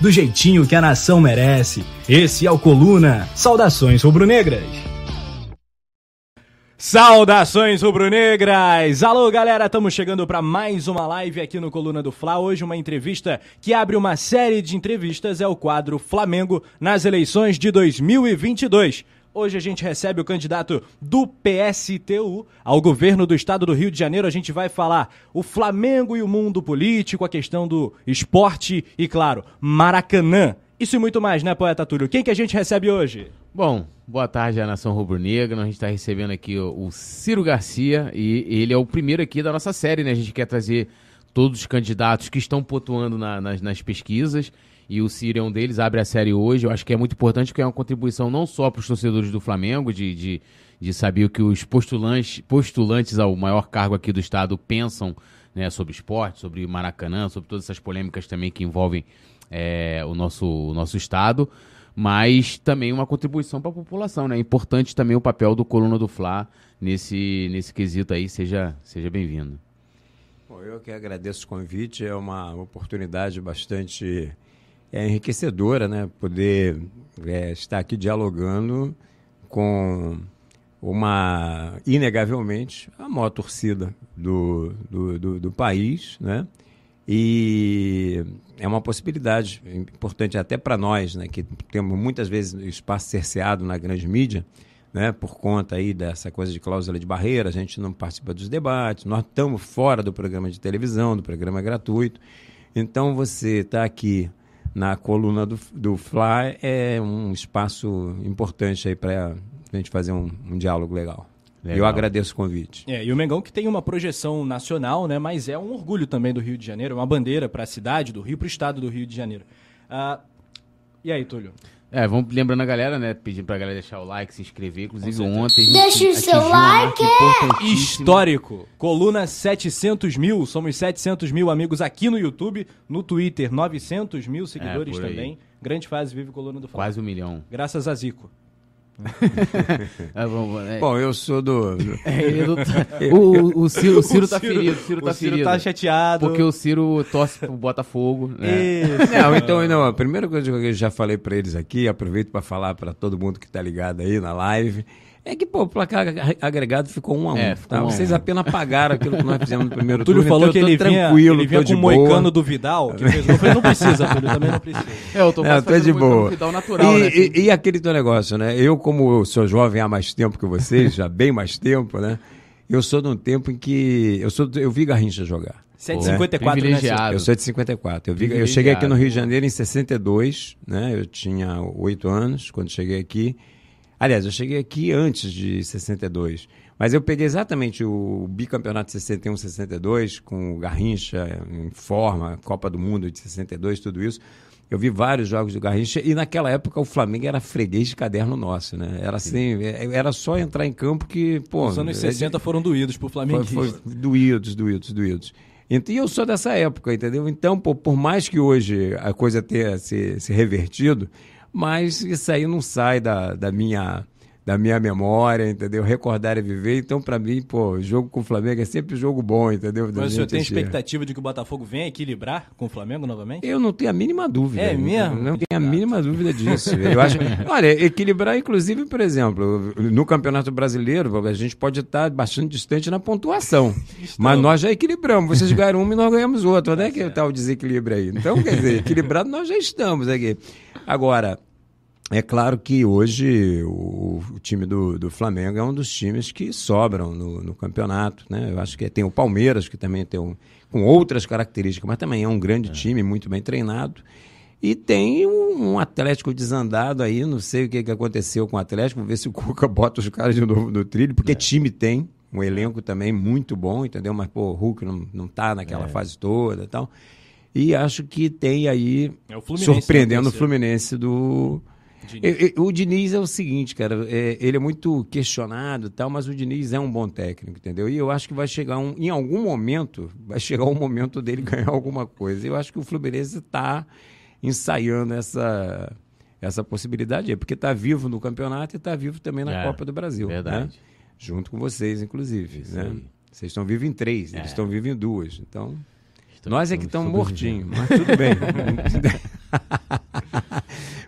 do jeitinho que a nação merece. Esse é o Coluna. Saudações rubro-negras. Saudações rubro-negras! Alô, galera, estamos chegando para mais uma live aqui no Coluna do Fla. Hoje uma entrevista que abre uma série de entrevistas é o quadro Flamengo nas eleições de 2022. Hoje a gente recebe o candidato do PSTU ao governo do estado do Rio de Janeiro. A gente vai falar o Flamengo e o mundo político, a questão do esporte e, claro, Maracanã. Isso e muito mais, né, poeta Túlio? Quem que a gente recebe hoje? Bom, boa tarde à Nação Rubro-Negra. A gente está recebendo aqui o, o, Ciro Garcia e ele é o primeiro aqui da nossa série, né? A gente quer trazer todos os candidatos que estão pontuando na, nas, nas pesquisas e o Ciro é um deles, abre a série hoje. Eu acho que é muito importante porque é uma contribuição não só para os torcedores do Flamengo, de, de, de, saber o que os postulantes, postulantes ao maior cargo aqui do Estado pensam né, sobre esporte, sobre Maracanã, sobre todas essas polêmicas também que envolvem é, o, nosso, o nosso Estado, mas também uma contribuição para a população. Né? É importante também o papel do Coluna do Fla nesse, nesse quesito aí. Seja, seja bem-vindo. Bom, eu que agradeço o convite, é uma oportunidade bastante é, enriquecedora, né? Poder é, estar aqui dialogando com uma, inegavelmente, a maior torcida do, do, do, do país, né? E é uma possibilidade importante até para nós, né, que temos muitas vezes espaço cerceado na grande mídia, né, por conta aí dessa coisa de cláusula de barreira, a gente não participa dos debates, nós estamos fora do programa de televisão, do programa gratuito. Então você está aqui na coluna do, do Fly é um espaço importante aí para a gente fazer um, um diálogo legal. Legal. Eu agradeço o convite. É, e o Mengão que tem uma projeção nacional, né, mas é um orgulho também do Rio de Janeiro, uma bandeira para a cidade do Rio, para o estado do Rio de Janeiro. Uh, e aí, Túlio? É, vamos lembrando a galera, né? Pedindo pra galera deixar o like, se inscrever. Inclusive ontem. Deixa o seu like! Histórico! Coluna 700 mil. Somos 700 mil amigos aqui no YouTube. No Twitter, 900 mil seguidores é, também. Grande fase vive Coluna do Fala. Quase um milhão. Graças a Zico. É, bom, é... bom, eu sou do. É, o, o, Ciro, o Ciro tá ferido. O Ciro, tá, o Ciro ferido, tá chateado. Porque o Ciro torce pro Botafogo. Né? Não, então, não, a primeira coisa que eu já falei para eles aqui, aproveito para falar para todo mundo que tá ligado aí na live. É que, pô, o placar agregado ficou um a um. É, tá? um Vocês apenas pagaram aquilo que nós fizemos no primeiro Túlio turno. Túlio falou então que ele vinha, tranquilo, ele vinha com o moicano do Vidal. Que fez... Eu falei, não precisa, Túlio, também não precisa. É, eu tô, é, tô de boa. Vidal natural, e, né, e, e, aquele teu negócio, né? Eu, como eu sou jovem há mais tempo que vocês, já bem mais tempo, né? Eu sou de um tempo em que... Eu, sou, eu vi Garrincha jogar. Você é de 54, né? Eu sou de 54. Eu, vi, eu cheguei aqui no Rio de Janeiro em 62, né? Eu tinha oito anos quando cheguei aqui. Aliás, eu cheguei aqui antes de 62. Mas eu peguei exatamente o bicampeonato de 61, 62, com o Garrincha em forma, Copa do Mundo de 62, tudo isso. Eu vi vários jogos do Garrincha e naquela época o Flamengo era freguês de caderno nosso, né? Era assim, é, era só entrar em campo que, pô... Os anos 60 é, foram doídos pro Flamengo. Foi, foi doídos, doídos, doídos. Então, e eu sou dessa época, entendeu? Então, por, por mais que hoje a coisa tenha se, se revertido, mas isso aí não sai da, da minha da minha memória, entendeu? Recordar e viver. Então, para mim, pô, jogo com o Flamengo é sempre jogo bom, entendeu? Mas o senhor tem expectativa de que o Botafogo venha equilibrar com o Flamengo novamente? Eu não tenho a mínima dúvida. É mesmo? Não tenho a mínima dúvida disso. Eu acho, olha, equilibrar, inclusive, por exemplo, no Campeonato Brasileiro, a gente pode estar bastante distante na pontuação. Mas nós já equilibramos. Vocês ganharam uma e nós ganhamos outra. Onde é que está o desequilíbrio aí? Então, quer dizer, equilibrado nós já estamos aqui. Agora, é claro que hoje o, o, time do, do Flamengo é um dos times que sobram no, no, campeonato. Né? Eu acho que tem o Palmeiras, que também tem um, com outras características, mas também é um grande é. time, muito bem treinado. E tem um, um, Atlético desandado aí, não sei o que, que aconteceu com o Atlético, vamos ver se o Cuca bota os caras de novo no trilho, porque é. time tem, um elenco também muito bom, entendeu? Mas, pô, o Hulk não, não tá naquela é. fase toda e tal. E acho que tem aí, é o surpreendendo o Fluminense do Diniz. O Diniz é o seguinte, cara, é, ele é muito questionado tal, mas o Diniz é um bom técnico, entendeu? E eu acho que vai chegar um, em algum momento, vai chegar o um momento dele ganhar alguma coisa. Eu acho que o Fluminense está ensaiando essa essa possibilidade aí, porque está vivo no campeonato e está vivo também na é, Copa do Brasil. Né? Verdade. Né? Junto com vocês, inclusive. Né? Vocês estão vivos em três, é. eles estão vivos em duas. Então, nós é que estamos mortinhos, mas tudo bem.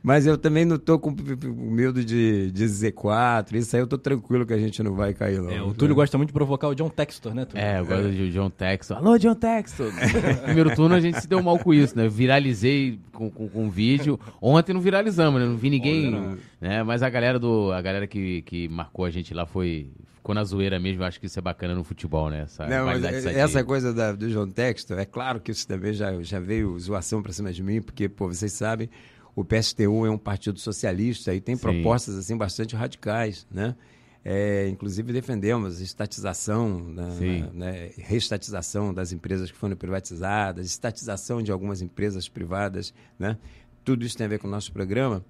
Mas eu também não tô com medo de, de Z4. Isso aí eu tô tranquilo que a gente não vai cair, não. É, o Túlio gosta muito de provocar o John Textor, né, Túlio? É, eu gosto é. de John Textor. Alô, John Textor! Primeiro turno a gente se deu mal com isso, né? viralizei com, com, com vídeo. Ontem não viralizamos, né? Não vi ninguém. Não. Né? Mas a galera do. A galera que, que marcou a gente lá foi, ficou na zoeira mesmo. Eu acho que isso é bacana no futebol, né? Essa, não, mas essa coisa da, do João Textor, é claro que isso também já, já veio zoação pra cima de mim, porque, pô, vocês sabem, o PSTU é um partido socialista e tem Sim. propostas assim bastante radicais, né? É, inclusive defendemos estatização, né, né, reestatização das empresas que foram privatizadas, estatização de algumas empresas privadas, né? Tudo isso tem a ver com o nosso programa.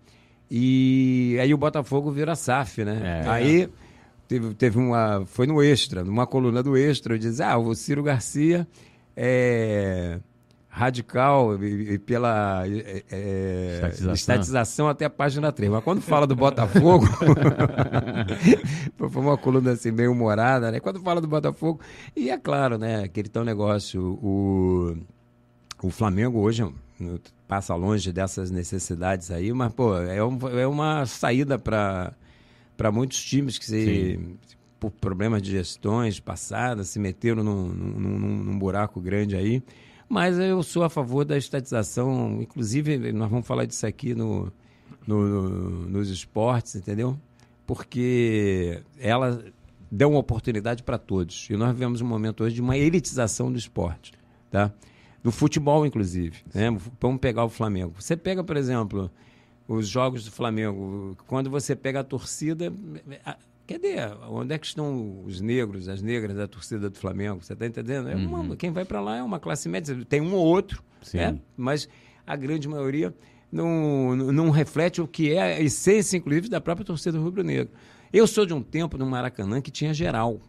E aí o Botafogo vira SAF, né? É, aí teve, teve uma. Foi no Extra, numa coluna do Extra, diz: ah, o Ciro Garcia é radical e, e pela é, estatização. estatização. até a página 3. Mas quando fala do Botafogo, foi uma coluna assim meio humorada, né? Quando fala do Botafogo, e é claro, né, aquele tão negócio, o, o Flamengo hoje passa longe dessas necessidades aí, mas, pô, é, um, é uma saída para muitos times que se, por problemas de gestões passadas se meteram num, num, num, num buraco grande aí. Mas eu sou a favor da estatização, inclusive nós vamos falar disso aqui no, no, no, nos esportes, entendeu? Porque ela deu uma oportunidade para todos. E nós vivemos um momento hoje de uma elitização do esporte, tá? Do futebol, inclusive. Né? Vamos pegar o Flamengo. Você pega, por exemplo, os jogos do Flamengo, quando você pega a torcida, Cadê? Onde é que estão os negros, as negras da torcida do Flamengo? Você está entendendo? É uma, uhum. Quem vai para lá é uma classe média. Tem um ou outro, né? mas a grande maioria não, não reflete o que é a essência, inclusive, da própria torcida rubro-negra. Eu sou de um tempo no Maracanã que tinha geral.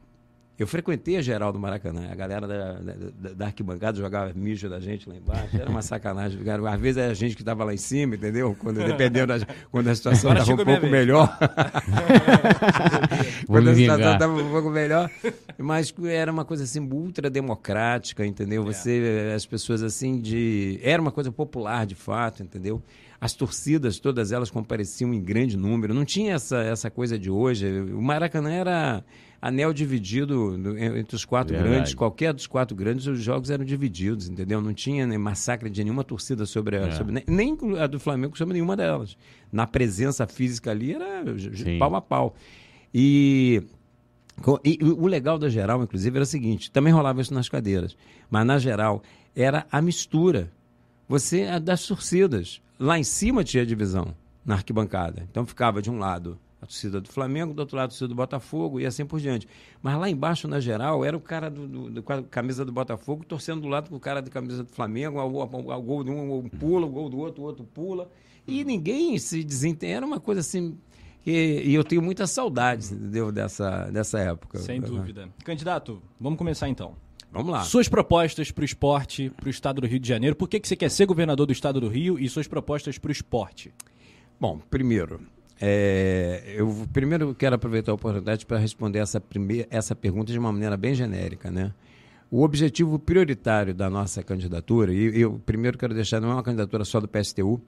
Eu frequentei a geral do Maracanã. A galera da, da, da, arquibancada jogava mijo da gente lá embaixo. Era uma sacanagem. Às vezes era a gente que estava lá em cima, entendeu? Quando, dependendo da, quando a situação estava um pouco melhor. quando a situação estava um pouco melhor. Mas era uma coisa assim ultra democrática, entendeu? Você, as pessoas assim de. Era uma coisa popular de fato, entendeu? As torcidas, todas elas compareciam em grande número. Não tinha essa, essa coisa de hoje. O Maracanã era anel dividido entre os quatro Verdade. grandes, qualquer dos quatro grandes, os jogos eram divididos, entendeu? Não tinha nem massacre de nenhuma torcida sobre, a, é. sobre nem a do Flamengo sobre nenhuma delas. Na presença física ali era Sim. pau a pau. E, e o legal da geral, inclusive, era o seguinte: também rolava isso nas cadeiras, mas na geral era a mistura. Você das torcidas. Lá em cima tinha divisão na arquibancada. Então ficava de um lado a torcida do Flamengo, do outro lado a torcida do Botafogo e assim por diante. Mas lá embaixo, na geral, era o cara do, do, do camisa do Botafogo torcendo do lado com o cara da camisa do Flamengo, o gol de um pula, o gol do outro, o outro pula. E ninguém se desentende. Era uma coisa assim. E, e eu tenho muita saudade, entendeu, dessa, dessa época. Sem dúvida. Candidato, vamos começar então. Vamos lá. Suas propostas para o esporte, para o estado do Rio de Janeiro. Por que, que você quer ser governador do estado do Rio e suas propostas para o esporte? Bom, primeiro, é, eu primeiro quero aproveitar a oportunidade para responder essa, primeira, essa pergunta de uma maneira bem genérica. Né? O objetivo prioritário da nossa candidatura, e eu primeiro quero deixar, não é uma candidatura só do PSTU,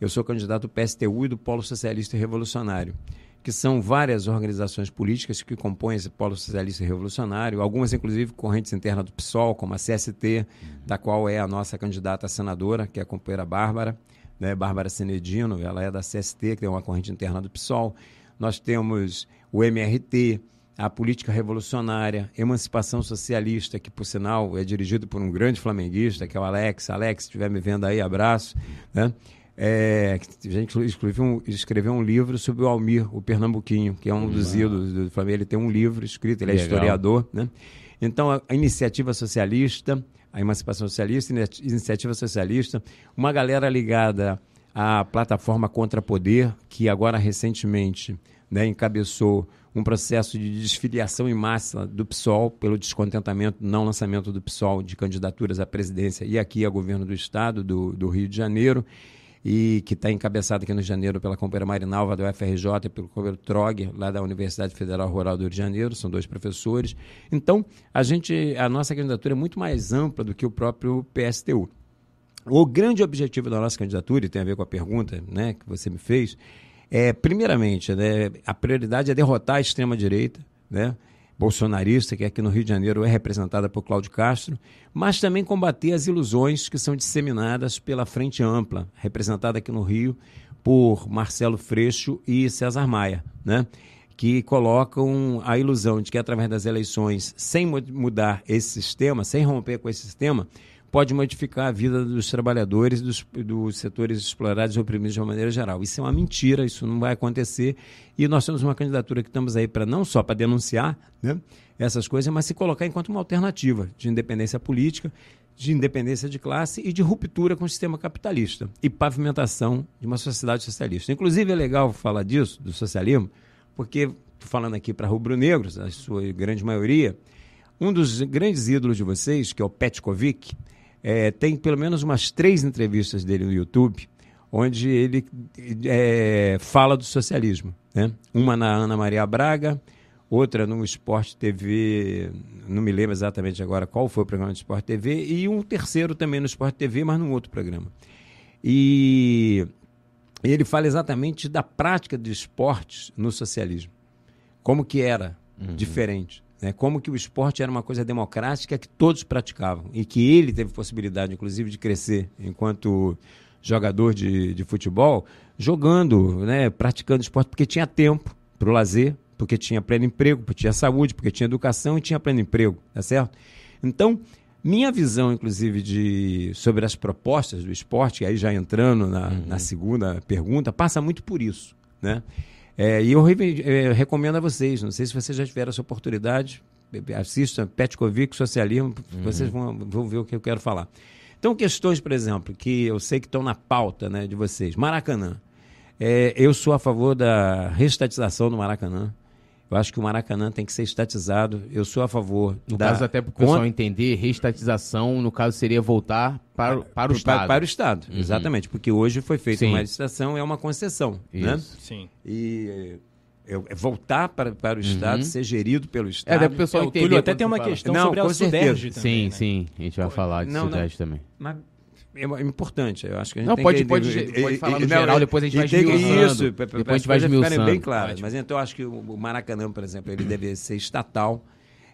eu sou candidato do PSTU e do Polo Socialista Revolucionário, que são várias organizações políticas que compõem esse Polo Socialista Revolucionário, algumas inclusive correntes internas do PSOL, como a CST, da qual é a nossa candidata senadora, que é a companheira Bárbara, né, Bárbara Senedino, ela é da CST, que é uma corrente interna do PSOL. Nós temos o MRT, a Política Revolucionária, Emancipação Socialista, que, por sinal, é dirigido por um grande flamenguista, que é o Alex. Alex, se estiver me vendo aí, abraço. Né? É, a gente escreveu um, escreveu um livro sobre o Almir, o pernambuquinho, que é um dos ídolos do Flamengo. Ele tem um livro escrito, ele é Legal. historiador. Né? Então, a, a Iniciativa Socialista, a Emancipação Socialista, Iniciativa Socialista, uma galera ligada a plataforma Contra Poder, que agora recentemente né, encabeçou um processo de desfiliação em massa do PSOL pelo descontentamento, não lançamento do PSOL de candidaturas à presidência e aqui a governo do Estado do, do Rio de Janeiro, e que está encabeçado aqui no janeiro pela companheira Marinalva do FRJ e pelo companheiro Trog, lá da Universidade Federal Rural do Rio de Janeiro, são dois professores. Então, a gente, a nossa candidatura é muito mais ampla do que o próprio PSTU. O grande objetivo da nossa candidatura, e tem a ver com a pergunta né, que você me fez, é, primeiramente, né, a prioridade é derrotar a extrema-direita, né, bolsonarista, que aqui no Rio de Janeiro é representada por Cláudio Castro, mas também combater as ilusões que são disseminadas pela Frente Ampla, representada aqui no Rio por Marcelo Freixo e César Maia, né? que colocam a ilusão de que através das eleições, sem mudar esse sistema, sem romper com esse sistema, pode modificar a vida dos trabalhadores dos, dos setores explorados e oprimidos de uma maneira geral. Isso é uma mentira, isso não vai acontecer. E nós temos uma candidatura que estamos aí para não só para denunciar né, essas coisas, mas se colocar enquanto uma alternativa de independência política, de independência de classe e de ruptura com o sistema capitalista e pavimentação de uma sociedade socialista. Inclusive é legal falar disso, do socialismo, porque, falando aqui para rubro-negros, a sua grande maioria, um dos grandes ídolos de vocês, que é o Petkovic, é, tem pelo menos umas três entrevistas dele no YouTube, onde ele é, fala do socialismo. Né? Uma na Ana Maria Braga, outra no Esporte TV, não me lembro exatamente agora qual foi o programa do Esporte TV, e um terceiro também no Esporte TV, mas num outro programa. E ele fala exatamente da prática de esportes no socialismo. Como que era uhum. diferente. Né? Como que o esporte era uma coisa democrática que todos praticavam e que ele teve possibilidade, inclusive, de crescer enquanto jogador de, de futebol, jogando, né? praticando esporte, porque tinha tempo para o lazer, porque tinha pleno emprego, porque tinha saúde, porque tinha educação e tinha pleno emprego, tá certo? Então, minha visão, inclusive, de, sobre as propostas do esporte, aí já entrando na, uhum. na segunda pergunta, passa muito por isso, né? É, e eu, é, recomendo a vocês, não sei se vocês já tiveram essa oportunidade, assistam Petkovic, Socialismo, uhum. vocês vão, vão ver o que eu quero falar. Então, questões, por exemplo, que eu sei que estão na pauta né, de vocês. Maracanã. É, eu sou a favor da restatização do Maracanã. Eu acho que o Maracanã tem que ser estatizado. Eu sou a favor. No da... caso, até para o pessoal entender, reestatização, no caso, seria voltar para, para o Estado. Para, para o Estado, uhum. exatamente. Porque hoje foi feita uma licitação, é uma concessão. Né? Isso. Né? Sim. E é, é voltar para, para o Estado, uhum. ser gerido pelo é, Estado. É, o pessoal é, entender. até tem uma fala. questão não, sobre a Sudeste também. Sim, né? sim. A gente vai falar de não, Sudeste não, também. Mas é, é importante. Eu acho que a gente não, tem pode, que... pode, pode falar no não, geral, depois a gente vai esmiuçando. Isso, depois a gente vai esmiuçando. bem claro. Mas então eu acho que o Maracanã, por exemplo, ele deve ser estatal.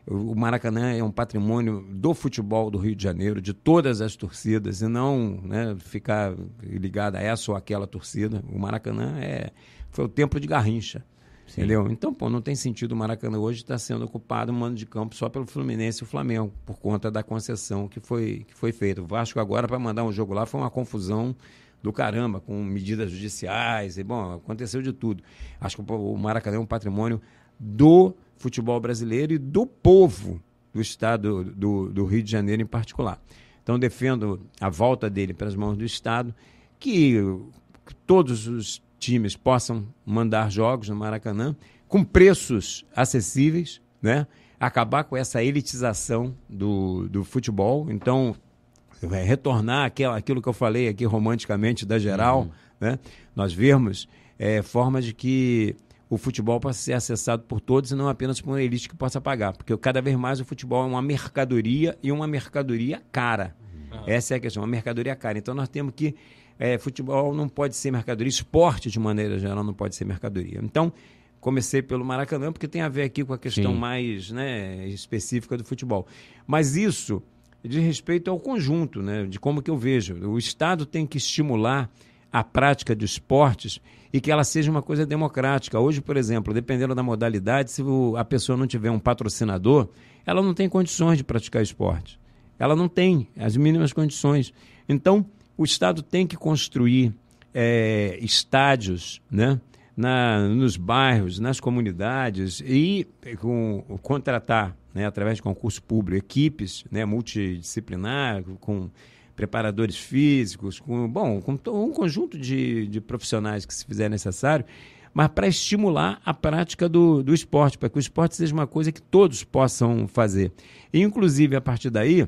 O Maracanã é um patrimônio do futebol do Rio de Janeiro, de todas as torcidas, e não né, ficar ligado a essa ou aquela torcida. O Maracanã é, foi o templo de Garrincha. Sim. Entendeu? Então, pô, não tem sentido o Maracanã hoje estar sendo ocupado um mano de campo só pelo Fluminense e o Flamengo, por conta da concessão que foi, que foi feita. O Vasco agora, para mandar um jogo lá, foi uma confusão do caramba, com medidas judiciais, e bom, aconteceu de tudo. Acho que o Maracanã é um patrimônio do futebol brasileiro e do povo do estado do, do Rio de Janeiro em particular. Então, defendo a volta dele para as mãos do Estado, que todos os times possam mandar jogos no Maracanã com preços acessíveis, né? acabar com essa elitização do, do futebol. Então, é, retornar aquilo, aquilo que eu falei aqui romanticamente da geral, uhum. né? nós vermos é, formas de que o futebol possa ser acessado por todos e não apenas por uma elite que possa pagar. Porque cada vez mais o futebol é uma mercadoria e uma mercadoria cara. Uhum. Essa é a questão, uma mercadoria cara. Então nós temos que é, futebol não pode ser mercadoria, esporte de maneira geral não pode ser mercadoria. Então, comecei pelo Maracanã porque tem a ver aqui com a questão Sim. mais né, específica do futebol. Mas isso diz respeito ao conjunto, né, de como que eu vejo. O Estado tem que estimular a prática de esportes e que ela seja uma coisa democrática. Hoje, por exemplo, dependendo da modalidade, se a pessoa não tiver um patrocinador, ela não tem condições de praticar esporte. Ela não tem as mínimas condições. Então, o Estado tem que construir é, estádios né, na, nos bairros, nas comunidades e com, contratar, né, através de concurso público, equipes né, multidisciplinar, com preparadores físicos, com, bom, com um conjunto de, de profissionais que se fizer necessário, mas para estimular a prática do, do esporte, para que o esporte seja uma coisa que todos possam fazer. E, inclusive, a partir daí,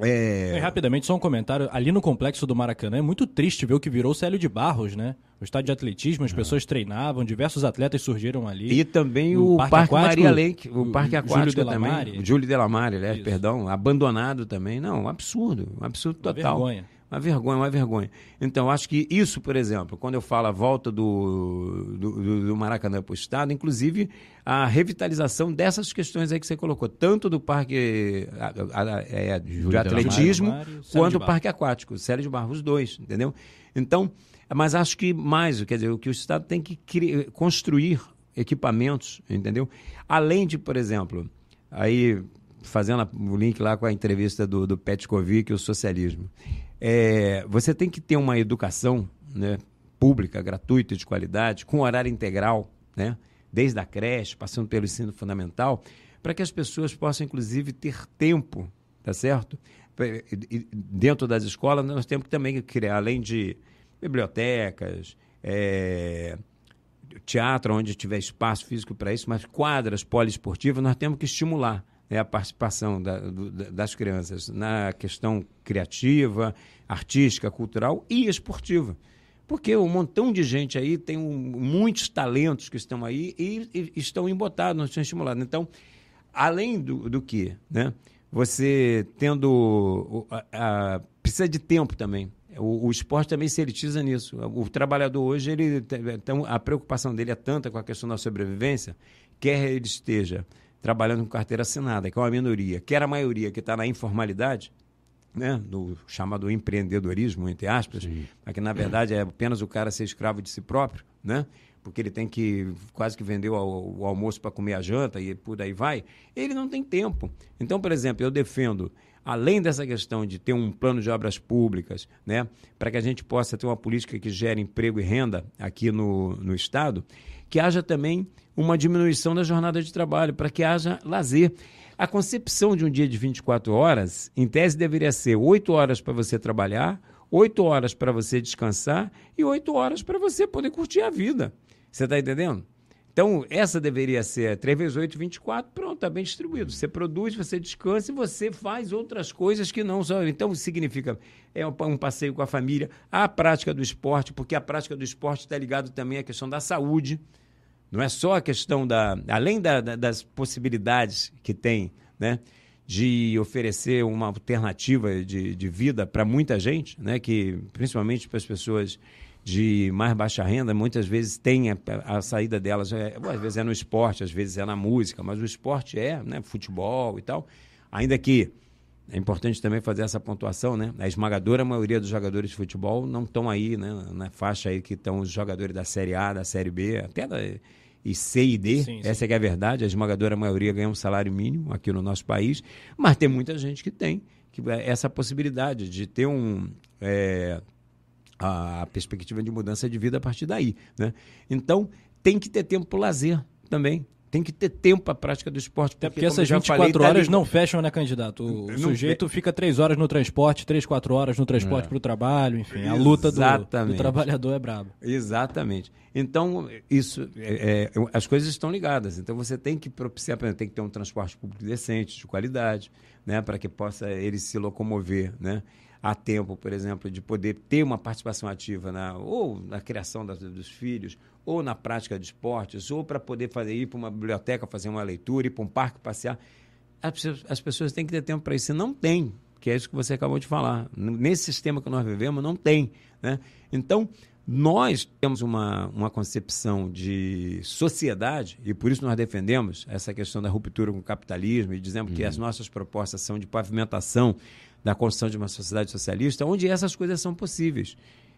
é... E, rapidamente, só um comentário. Ali no complexo do Maracanã é muito triste ver o que virou o Célio de Barros, né? O estádio de atletismo, as pessoas treinavam, diversos atletas surgiram ali. E também o, o Parque, Parque Aquático, Maria Lenk, o, Parque Aquático Júlio também. Júlio Delamare, aliás, perdão, abandonado também. Não, um absurdo, um absurdo total. Uma vergonha. Uma vergonha, uma vergonha. Então, acho que isso, por exemplo, quando eu falo a volta do, do, do Maracanã para o Estado, inclusive a revitalização dessas questões aí que você colocou, tanto do parque a, a, a, é, de atletismo, quanto do parque aquático, Série de Barros, os dois, entendeu? Então, mas acho que mais, quer dizer, o que o Estado tem que criar, construir equipamentos, entendeu? Além de, por exemplo, aí fazendo o link lá com a entrevista do, do Petkovic e o socialismo. É, você tem que ter uma educação né, pública, gratuita, de qualidade, com horário integral, né, desde a creche, passando pelo ensino fundamental, para que as pessoas possam, inclusive, ter tempo, tá certo? Dentro das escolas, nós temos que também criar, além de bibliotecas, é, teatro, onde tiver espaço físico para isso, mas quadras poliesportivas, nós temos que estimular né, a participação da, do, das crianças na questão criativa, artística, cultural e esportiva. Porque um montão de gente aí tem um, muitos talentos que estão aí e, e estão embotados, não estão estimulados. Então, além do, do que, né, você tendo. A, a, precisa de tempo também. O, o, esporte também se elitiza nisso. O trabalhador hoje, ele, então, a preocupação dele é tanta com a questão da sobrevivência, quer ele esteja trabalhando com carteira assinada, que é uma minoria, que era a maioria que está na informalidade, né, do chamado empreendedorismo, entre aspas, Sim. mas que na verdade é apenas o cara ser escravo de si próprio, né? porque ele tem que quase que vender o, o almoço para comer a janta e por aí vai, ele não tem tempo. Então, por exemplo, eu defendo, além dessa questão de ter um plano de obras públicas, né, para que a gente possa ter uma política que gere emprego e renda aqui no, no Estado, que haja também uma diminuição da jornada de trabalho, para que haja lazer. A concepção de um dia de 24 horas, em tese, deveria ser 8 horas para você trabalhar, 8 horas para você descansar e 8 horas para você poder curtir a vida. Você está entendendo? Então, essa deveria ser 3 vezes 8, 24, pronto, está bem distribuído. Você produz, você descansa e você faz outras coisas que não são. Então, significa é um, passeio com a família, a prática do esporte, porque a prática do esporte está ligado também à questão da saúde. Não é só a questão da. Além da, da, das possibilidades que tem, né? De oferecer uma alternativa de, de vida para muita gente, né? Que, principalmente para as pessoas de mais baixa renda, muitas vezes tem a, a saída delas, é, às vezes é no esporte, às vezes é na música, mas o esporte é né, futebol e tal. Ainda que é importante também fazer essa pontuação, né? A esmagadora maioria dos jogadores de futebol não estão aí, né? Na faixa aí que estão os jogadores da Série A, da Série B, até da e C e D. Sim, essa sim. é a verdade. A esmagadora maioria ganha um salário mínimo aqui no nosso país, mas tem muita gente que tem que é essa possibilidade de ter um é, a perspectiva de mudança de vida a partir daí, né? Então tem que ter tempo para lazer também tem que ter tempo para a prática do esporte. Porque, Até porque essas 24 falei, tá horas tá não fecham, né, candidato? O não, sujeito fica três horas no transporte, três, quatro horas no transporte é. para o trabalho, enfim. A luta do, do, trabalhador é braba. Exatamente. Então, isso, é, é, as coisas estão ligadas. Então, você tem que propiciar, tem que ter um transporte público decente, de qualidade, né, para que possa ele se locomover, né? A tempo, por exemplo, de poder ter uma participação ativa na, ou na criação das, dos filhos, ou na prática de esportes, ou para poder fazer, ir para uma biblioteca fazer uma leitura, ir para um parque passear. As, as pessoas têm que ter tempo para isso. E não tem, que é isso que você acabou de falar. Nesse sistema que nós vivemos, não tem. Né? Então, nós temos uma, uma concepção de sociedade, e por isso nós defendemos essa questão da ruptura com o capitalismo, e dizemos uhum. que as nossas propostas são de pavimentação da construção de uma sociedade socialista, onde essas coisas são possíveis.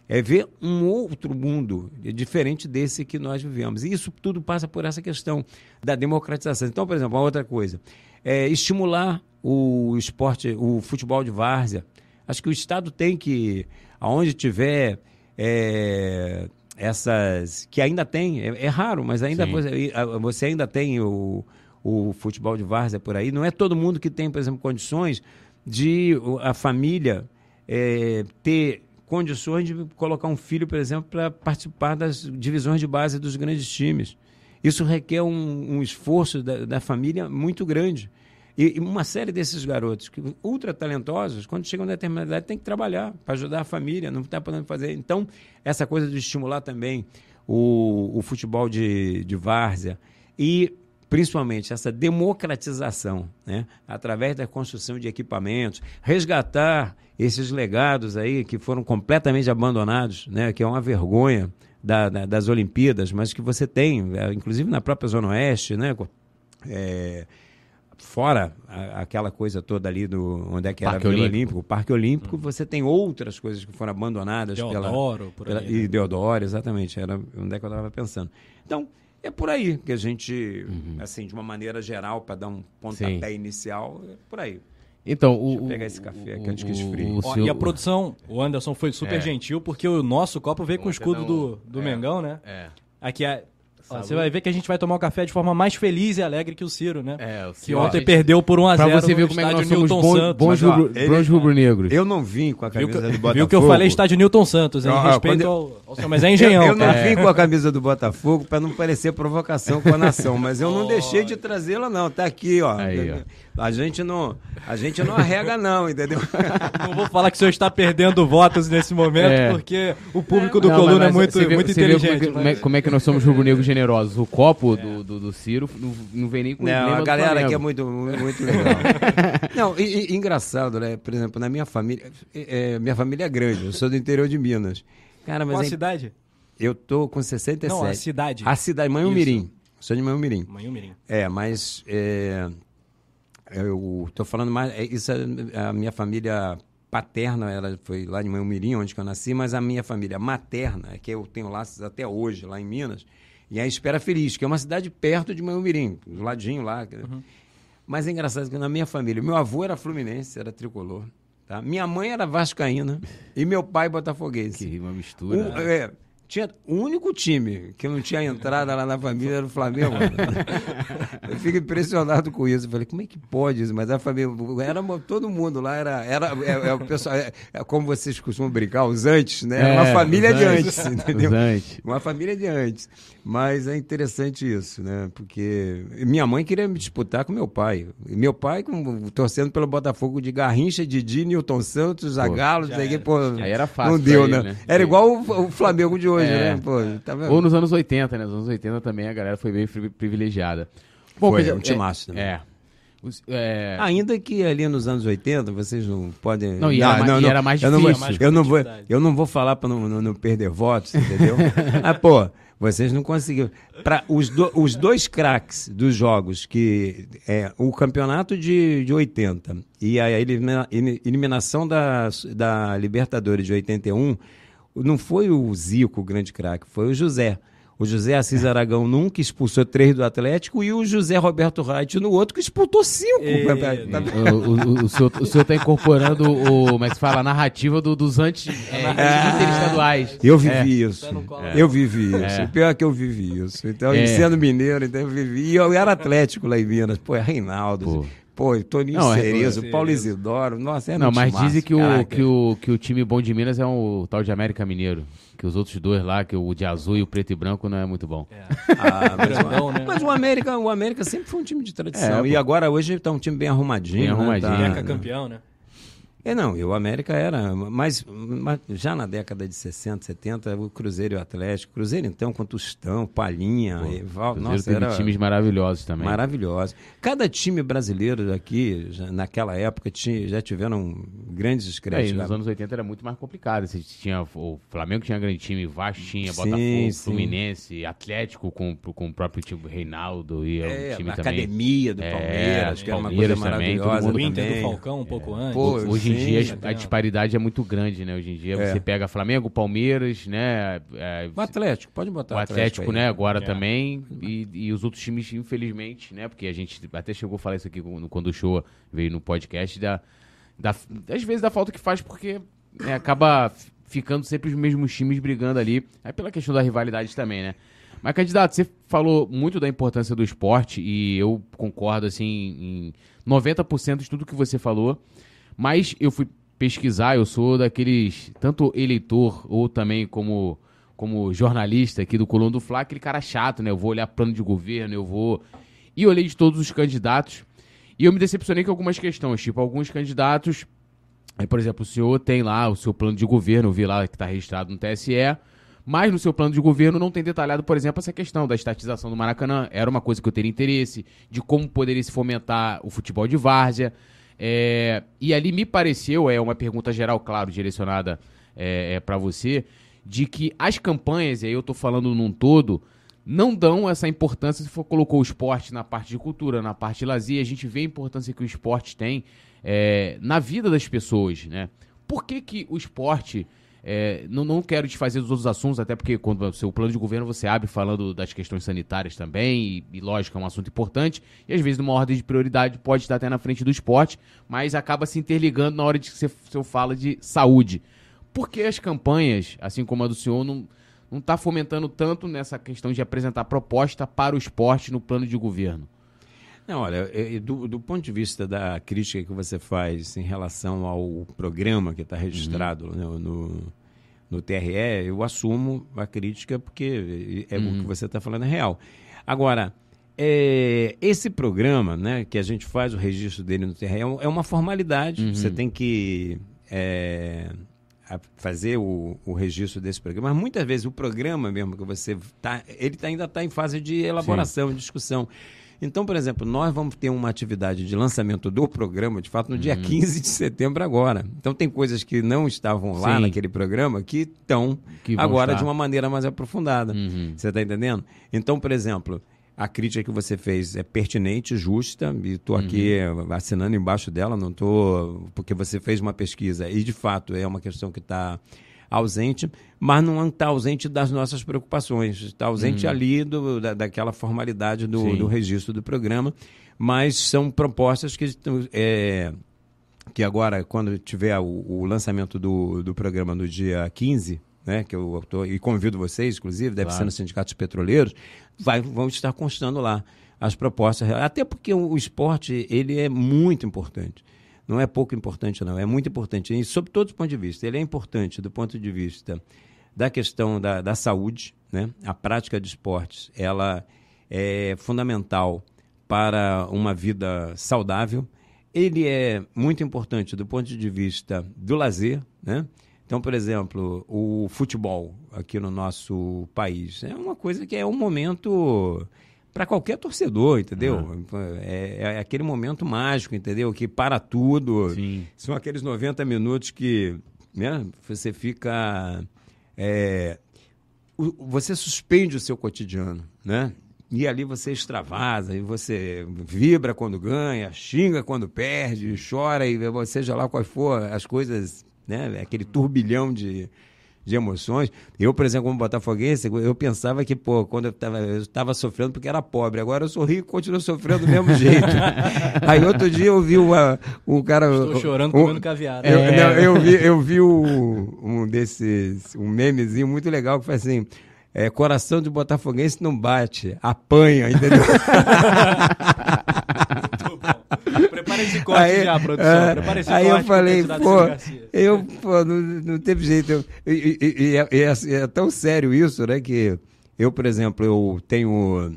É ver um outro mundo diferente desse que nós vivemos. E isso tudo passa por essa questão da democratização. Então, por exemplo, uma outra coisa, é estimular o esporte, o futebol de várzea. Acho que o Estado tem que, aonde tiver é, essas. que ainda tem, é, é raro, mas ainda você, você, ainda tem o, o futebol de várzea por aí. Não é todo mundo que tem, por exemplo, condições de a família é, ter condições de colocar um filho, por exemplo, para participar das divisões de base dos grandes times. Isso requer um, um esforço da, da, família muito grande. E, e, uma série desses garotos, que ultra talentosos, quando chegam a determinada idade, tem que trabalhar para ajudar a família, não está podendo fazer. Então, essa coisa de estimular também o, o futebol de, de várzea e principalmente essa democratização, né? através da construção de equipamentos, resgatar esses legados aí que foram completamente abandonados, né? que é uma vergonha da, da, das Olimpíadas, mas que você tem, é, inclusive na própria Zona Oeste, né? É, fora a, aquela coisa toda ali do onde é que era Parque o Olímpico, o Parque Olímpico, hum. você tem outras coisas que foram abandonadas Deodoro, pela, pela, e né? Deodoro, exatamente, era onde é que eu estava pensando. Então, é por aí que a gente, uhum. assim, de uma maneira geral, para dar um pontapé Sim. inicial, é por aí. Então, Deixa o, eu pegar esse café aqui antes que esfrie. Seu... E a produção, o Anderson foi super é. gentil, porque o nosso copo veio com o escudo do, do é. Mengão, né? É. Aqui é você vai ver que a gente vai tomar o café de forma mais feliz e alegre que o Ciro, né? É, o Ciro. Que ontem gente... perdeu por 1x0 Pra você ver como é que nós somos bons, bons, rubro, bons rubro-negros. Eu não vim com a camisa viu do Botafogo. Viu que eu falei estádio Newton Santos, em respeito eu... ao, ao mas é engenhão. Eu, eu não é. vim com a camisa do Botafogo para não parecer provocação com a nação, mas eu não deixei de trazê-la não, tá aqui, ó. Aí, ó. A gente não, a gente não arrega não, entendeu? Não vou falar que o senhor está perdendo votos nesse momento, é. porque o público do não, Coluna é muito, vê, muito inteligente. Como, é, como, é, que nós somos rubro-negros generosos? O copo é. do, do, do, Ciro não, não vem nem com Não, a galera aqui é muito, muito legal. não, e, e, engraçado, né? Por exemplo, na minha família, é, minha família é grande, eu sou do interior de Minas. Cara, mas Qual a cidade? Eu tô com 67. Não, a cidade. A cidade, Manhumirim. Sou de Manhumirim. Manhumirim. É, mas... É, eu estou falando mais. É, isso é a minha família paterna, ela foi lá de Manhumirim, onde eu nasci, mas a minha família materna, que eu tenho laços até hoje, lá em Minas, e a Espera Feliz, que é uma cidade perto de Manhumirim, do ladinho lá. Uhum. Mas é engraçado que na minha família, meu avô era fluminense, era tricolor. Tá? Minha mãe era vascaína e meu pai botafoguense. Que uma mistura. Um, é, tinha o único time que não tinha entrada lá na família era o Flamengo. eu fico impressionado com isso. Eu falei, como é que pode isso? Mas a família, era todo mundo lá, era, era é, é o pessoal, é, é, como vocês costumam brincar, os antes, né? É, uma família de antes, entendeu? Antes. Uma família de antes. Mas é interessante isso, né? Porque minha mãe queria me disputar com meu pai. E meu pai com, torcendo pelo Botafogo de Garrincha, Didi, Newton Santos, Zagalo, já, era, pô, já era fácil. Não deu, né? né? Era igual o, o Flamengo de hoje, é, né? Pô, tá Ou nos anos 80, né? Nos anos 80 também a galera foi bem privilegiada. Bom, foi, um timaço também. É. É... Ainda que ali nos anos 80 vocês não podem. Não, e era, não, não, era mais difícil. Eu não vou, eu não vou, eu não vou falar para não, não, não, perder votos, entendeu? ah, pô, vocês não conseguiram. Para os, do, os dois craques dos jogos, que é o campeonato de, de 80 e a eliminação da, da Libertadores de 81, não foi o Zico o grande craque, foi o José. O José Assis Aragão num que expulsou três do Atlético e o José Roberto Reit no outro que expulsou cinco. E... Tá o, o, o, senhor, o senhor está incorporando o, como é que se fala, a narrativa do, dos antes é, é, interestaduais. Eu vivi é. isso. Tá eu vivi isso. É. Pior é que eu vivi isso. Então, é. sendo mineiro, então eu vivi. E eu era Atlético lá em Minas. Pô, é Reinaldo. Pô. Pô, Toninho não, é Cerezo, é, Paulo Isidoro, nossa, é Não, mas dizem que o, que, o, que o time bom de Minas é o tal de América Mineiro que os outros dois lá, que o de azul e o preto e branco, não é muito bom. É. Ah, mas, né? mas, o América, o América sempre foi um time de tradição. É, e agora hoje está um time bem arrumadinho. Bem arrumadinho. Né? Tá, campeão, né? É, não, e o América era, mas, mas, já na década de 60, 70, o Cruzeiro e o Atlético, Cruzeiro então com Tostão, Palhinha, Pô, Eval, nossa, era times maravilhosos também. Maravilhosos. Cada time brasileiro aqui, já, naquela época, tinha, já tiveram grandes escreves. É, nos anos 80 era muito mais complicado. Você tinha, o Flamengo tinha grande time, Vasco tinha, Botafogo, sim. Fluminense, Atlético com, com o próprio time Reinaldo e é, o time a também. Academia do Palmeiras, é, que era uma coisa maravilhosa. O Inter do Falcão um pouco é. antes. Pô, hoje em dia a, a, disparidade é muito grande, né? Hoje em dia é. você pega Flamengo, Palmeiras, né? É, o Atlético, pode botar o Atlético, Atlético né? Agora é. também. E, e, os outros times, infelizmente, né? Porque a gente até chegou a falar isso aqui quando o show veio no podcast, da, da, às vezes da falta que faz, porque né, acaba ficando sempre os mesmos times brigando ali. É pela questão da rivalidade também, né? Mas, candidato, você falou muito da importância do esporte e eu concordo, assim, em 90% de tudo que você falou. Mas eu fui pesquisar, eu sou daqueles, tanto eleitor ou também como, como jornalista aqui do Coluna do Fla, aquele cara chato, né? Eu vou olhar plano de governo, eu vou. E olhei de todos os candidatos. E eu me decepcionei com algumas questões, tipo, alguns candidatos. Aí, por exemplo, o senhor tem lá o seu plano de governo, eu vi lá que está registrado no TSE. Mas no seu plano de governo não tem detalhado, por exemplo, essa questão da estatização do Maracanã. Era uma coisa que eu teria interesse, de como poderia se fomentar o futebol de várzea. É, e ali me pareceu, é uma pergunta geral, claro, direcionada é, é para você, de que as campanhas, e aí eu estou falando num todo, não dão essa importância. Se for colocou o esporte na parte de cultura, na parte de lazer, a gente vê a importância que o esporte tem é, na vida das pessoas, né? Por que, que o esporte é, não, não quero desfazer dos outros assuntos, até porque quando o seu plano de governo você abre falando das questões sanitárias também, e, e lógico, é um assunto importante, e às vezes numa ordem de prioridade pode estar até na frente do esporte, mas acaba se interligando na hora de que você, você fala de saúde. Por que as campanhas, assim como a do senhor, não não está fomentando tanto nessa questão de apresentar proposta para o esporte no plano de governo? Não, olha, do, do, ponto de vista da crítica que você faz em relação ao programa que está registrado uhum. né, no, no TRE, eu assumo a crítica porque é uhum. o que você está falando é real. Agora, é, esse programa, né, que a gente faz o registro dele no TRE, é, é uma formalidade. Uhum. Você tem que é, fazer o, o, registro desse programa. Mas muitas vezes o programa mesmo que você está, ele tá, ainda está em fase de elaboração, Sim. discussão. Então, por exemplo, nós vamos ter uma atividade de lançamento do programa, de fato, no uhum. dia 15 de setembro agora. Então, tem coisas que não estavam lá Sim. naquele programa que estão agora estar. de uma maneira mais aprofundada. Uhum. Você está entendendo? Então, por exemplo, a crítica que você fez é pertinente, justa, e estou aqui uhum. assinando embaixo dela, não estou. porque você fez uma pesquisa e, de fato, é uma questão que está ausente, mas não está ausente das nossas preocupações, está ausente uhum. ali do, da, daquela formalidade do, do, registro do programa, mas são propostas que, é, que agora, quando tiver o, o lançamento do, do programa no dia 15, né, que eu tô, e convido vocês, inclusive, deve claro. ser nos sindicatos petroleiros, vai, vão estar constando lá as propostas, até porque o, o esporte ele é muito importante não é pouco importante, não, é muito importante, e sob todos os pontos de vista. Ele é importante do ponto de vista da questão da, da saúde, né? a prática de esportes, ela é fundamental para uma vida saudável. Ele é muito importante do ponto de vista do lazer, né? Então, por exemplo, o futebol aqui no nosso país é uma coisa que é um momento para qualquer torcedor, entendeu? Uhum. É, é, aquele momento mágico, entendeu? Que para tudo. Sim. São aqueles 90 minutos que né, você fica. É, você suspende o seu cotidiano, né? E ali você extravasa, e você vibra quando ganha, xinga quando perde, chora, e seja lá quais for as coisas, né? Aquele turbilhão de, de emoções. Eu, por exemplo, como botafoguense, eu pensava que, pô, quando eu estava eu tava sofrendo porque era pobre, agora eu sou rico e continuo sofrendo do mesmo jeito. Aí outro dia eu vi uma, um cara... Estou chorando um, comendo caviar. Eu, é. não, eu vi, eu vi um, um desses, um memezinho muito legal que foi assim... É, coração de botafoguense não bate, apanha, entendeu? Prepara esse corte aí, já, produção. É, Prepara esse aí corte. Aí eu falei, pô, eu, pô, não, não teve jeito. E, e, e, é, é, é, tão sério isso, né, que eu, por exemplo, eu tenho...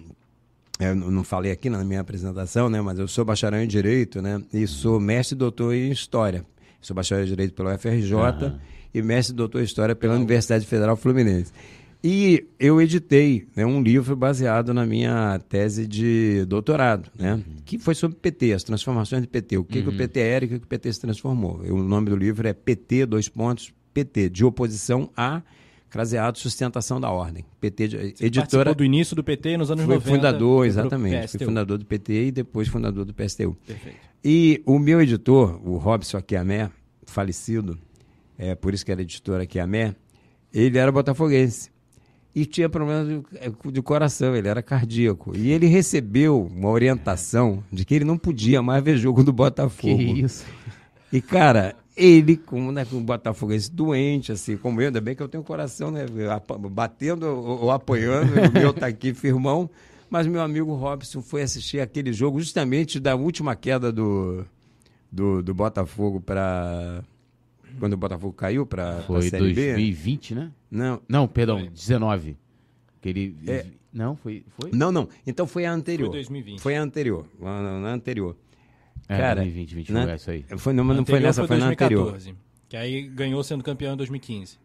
Eu não falei aqui na minha apresentação, né, mas eu sou bacharel em Direito, né, e sou mestre e doutor em História. Sou bacharel em Direito pelo FRJ uhum. e mestre e doutor em História pela Universidade Federal Fluminense. E eu editei né, um livro baseado na minha tese de doutorado, né, uhum. que foi sobre PT, as transformações de PT, o que, uhum. que o PT era e o que, que o PT se transformou. O nome do livro é PT, dois pontos, PT, de oposição a craseado sustentação da ordem. PT, Você editora. do início do PT nos anos foi 90. fundador, exatamente. Fui fundador do PT e depois fundador do PSTU. Perfeito. E o meu editor, o Robson Aquiamé, falecido, é por isso que era editor Aquiamé, ele era botafoguense e tinha problemas de, é, de, coração, ele era cardíaco. E ele recebeu uma orientação de que ele não podia mais ver jogo do Botafogo. Que isso? E, cara, ele, como né, um botafoguense doente, assim, como eu, ainda bem que eu tenho coração, né? Batendo ou, ou apoiando, o meu tá aqui firmão. Mas meu amigo Robson foi assistir aquele jogo justamente da última queda do, do, do Botafogo para quando o Botafogo caiu para a Série 2020, B. né? Não. Não, perdão, foi. 19. Que ele... É. Não, foi, foi? Não, não. Então foi a anterior. Foi 2020. Foi a anterior. Na, anterior. É, Cara, 2020, 20 na, foi essa aí. Foi, não, não foi nessa, foi, foi na anterior. Que aí ganhou sendo campeão em 2015.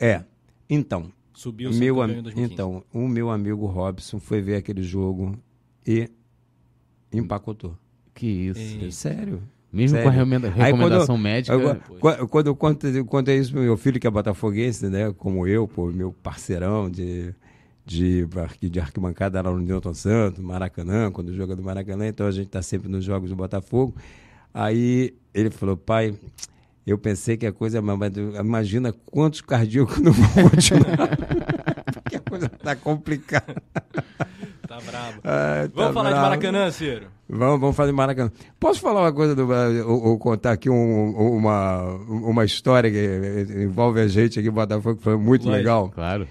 É. Então. Subiu sendo meu, campeão em 2015. Então, o meu amigo Robson foi ver aquele jogo e empacotou. Que isso. É sério. Mesmo Sério. com a recomendação quando, médica. Eu, quando eu conto, conto isso pro meu filho, que é botafoguense, né? Como eu, pô, meu parceirão de, de, de arquibancada lá no Newton Santos, Maracanã, quando joga do Maracanã, então a gente está sempre nos jogos do Botafogo. Aí ele falou, pai, eu pensei que a coisa. Mas imagina quantos cardíacos não vão continuar. Porque a coisa está complicada. Tá brabo. Ah, tá vamos falar bravo. de Maracanã, Ciro? Vamos, vamos de Maracanã. Posso falar uma coisa, do, ou, ou contar aqui um, uma, uma história que envolve a gente aqui em Botafogo, que foi muito Lógico. legal? Claro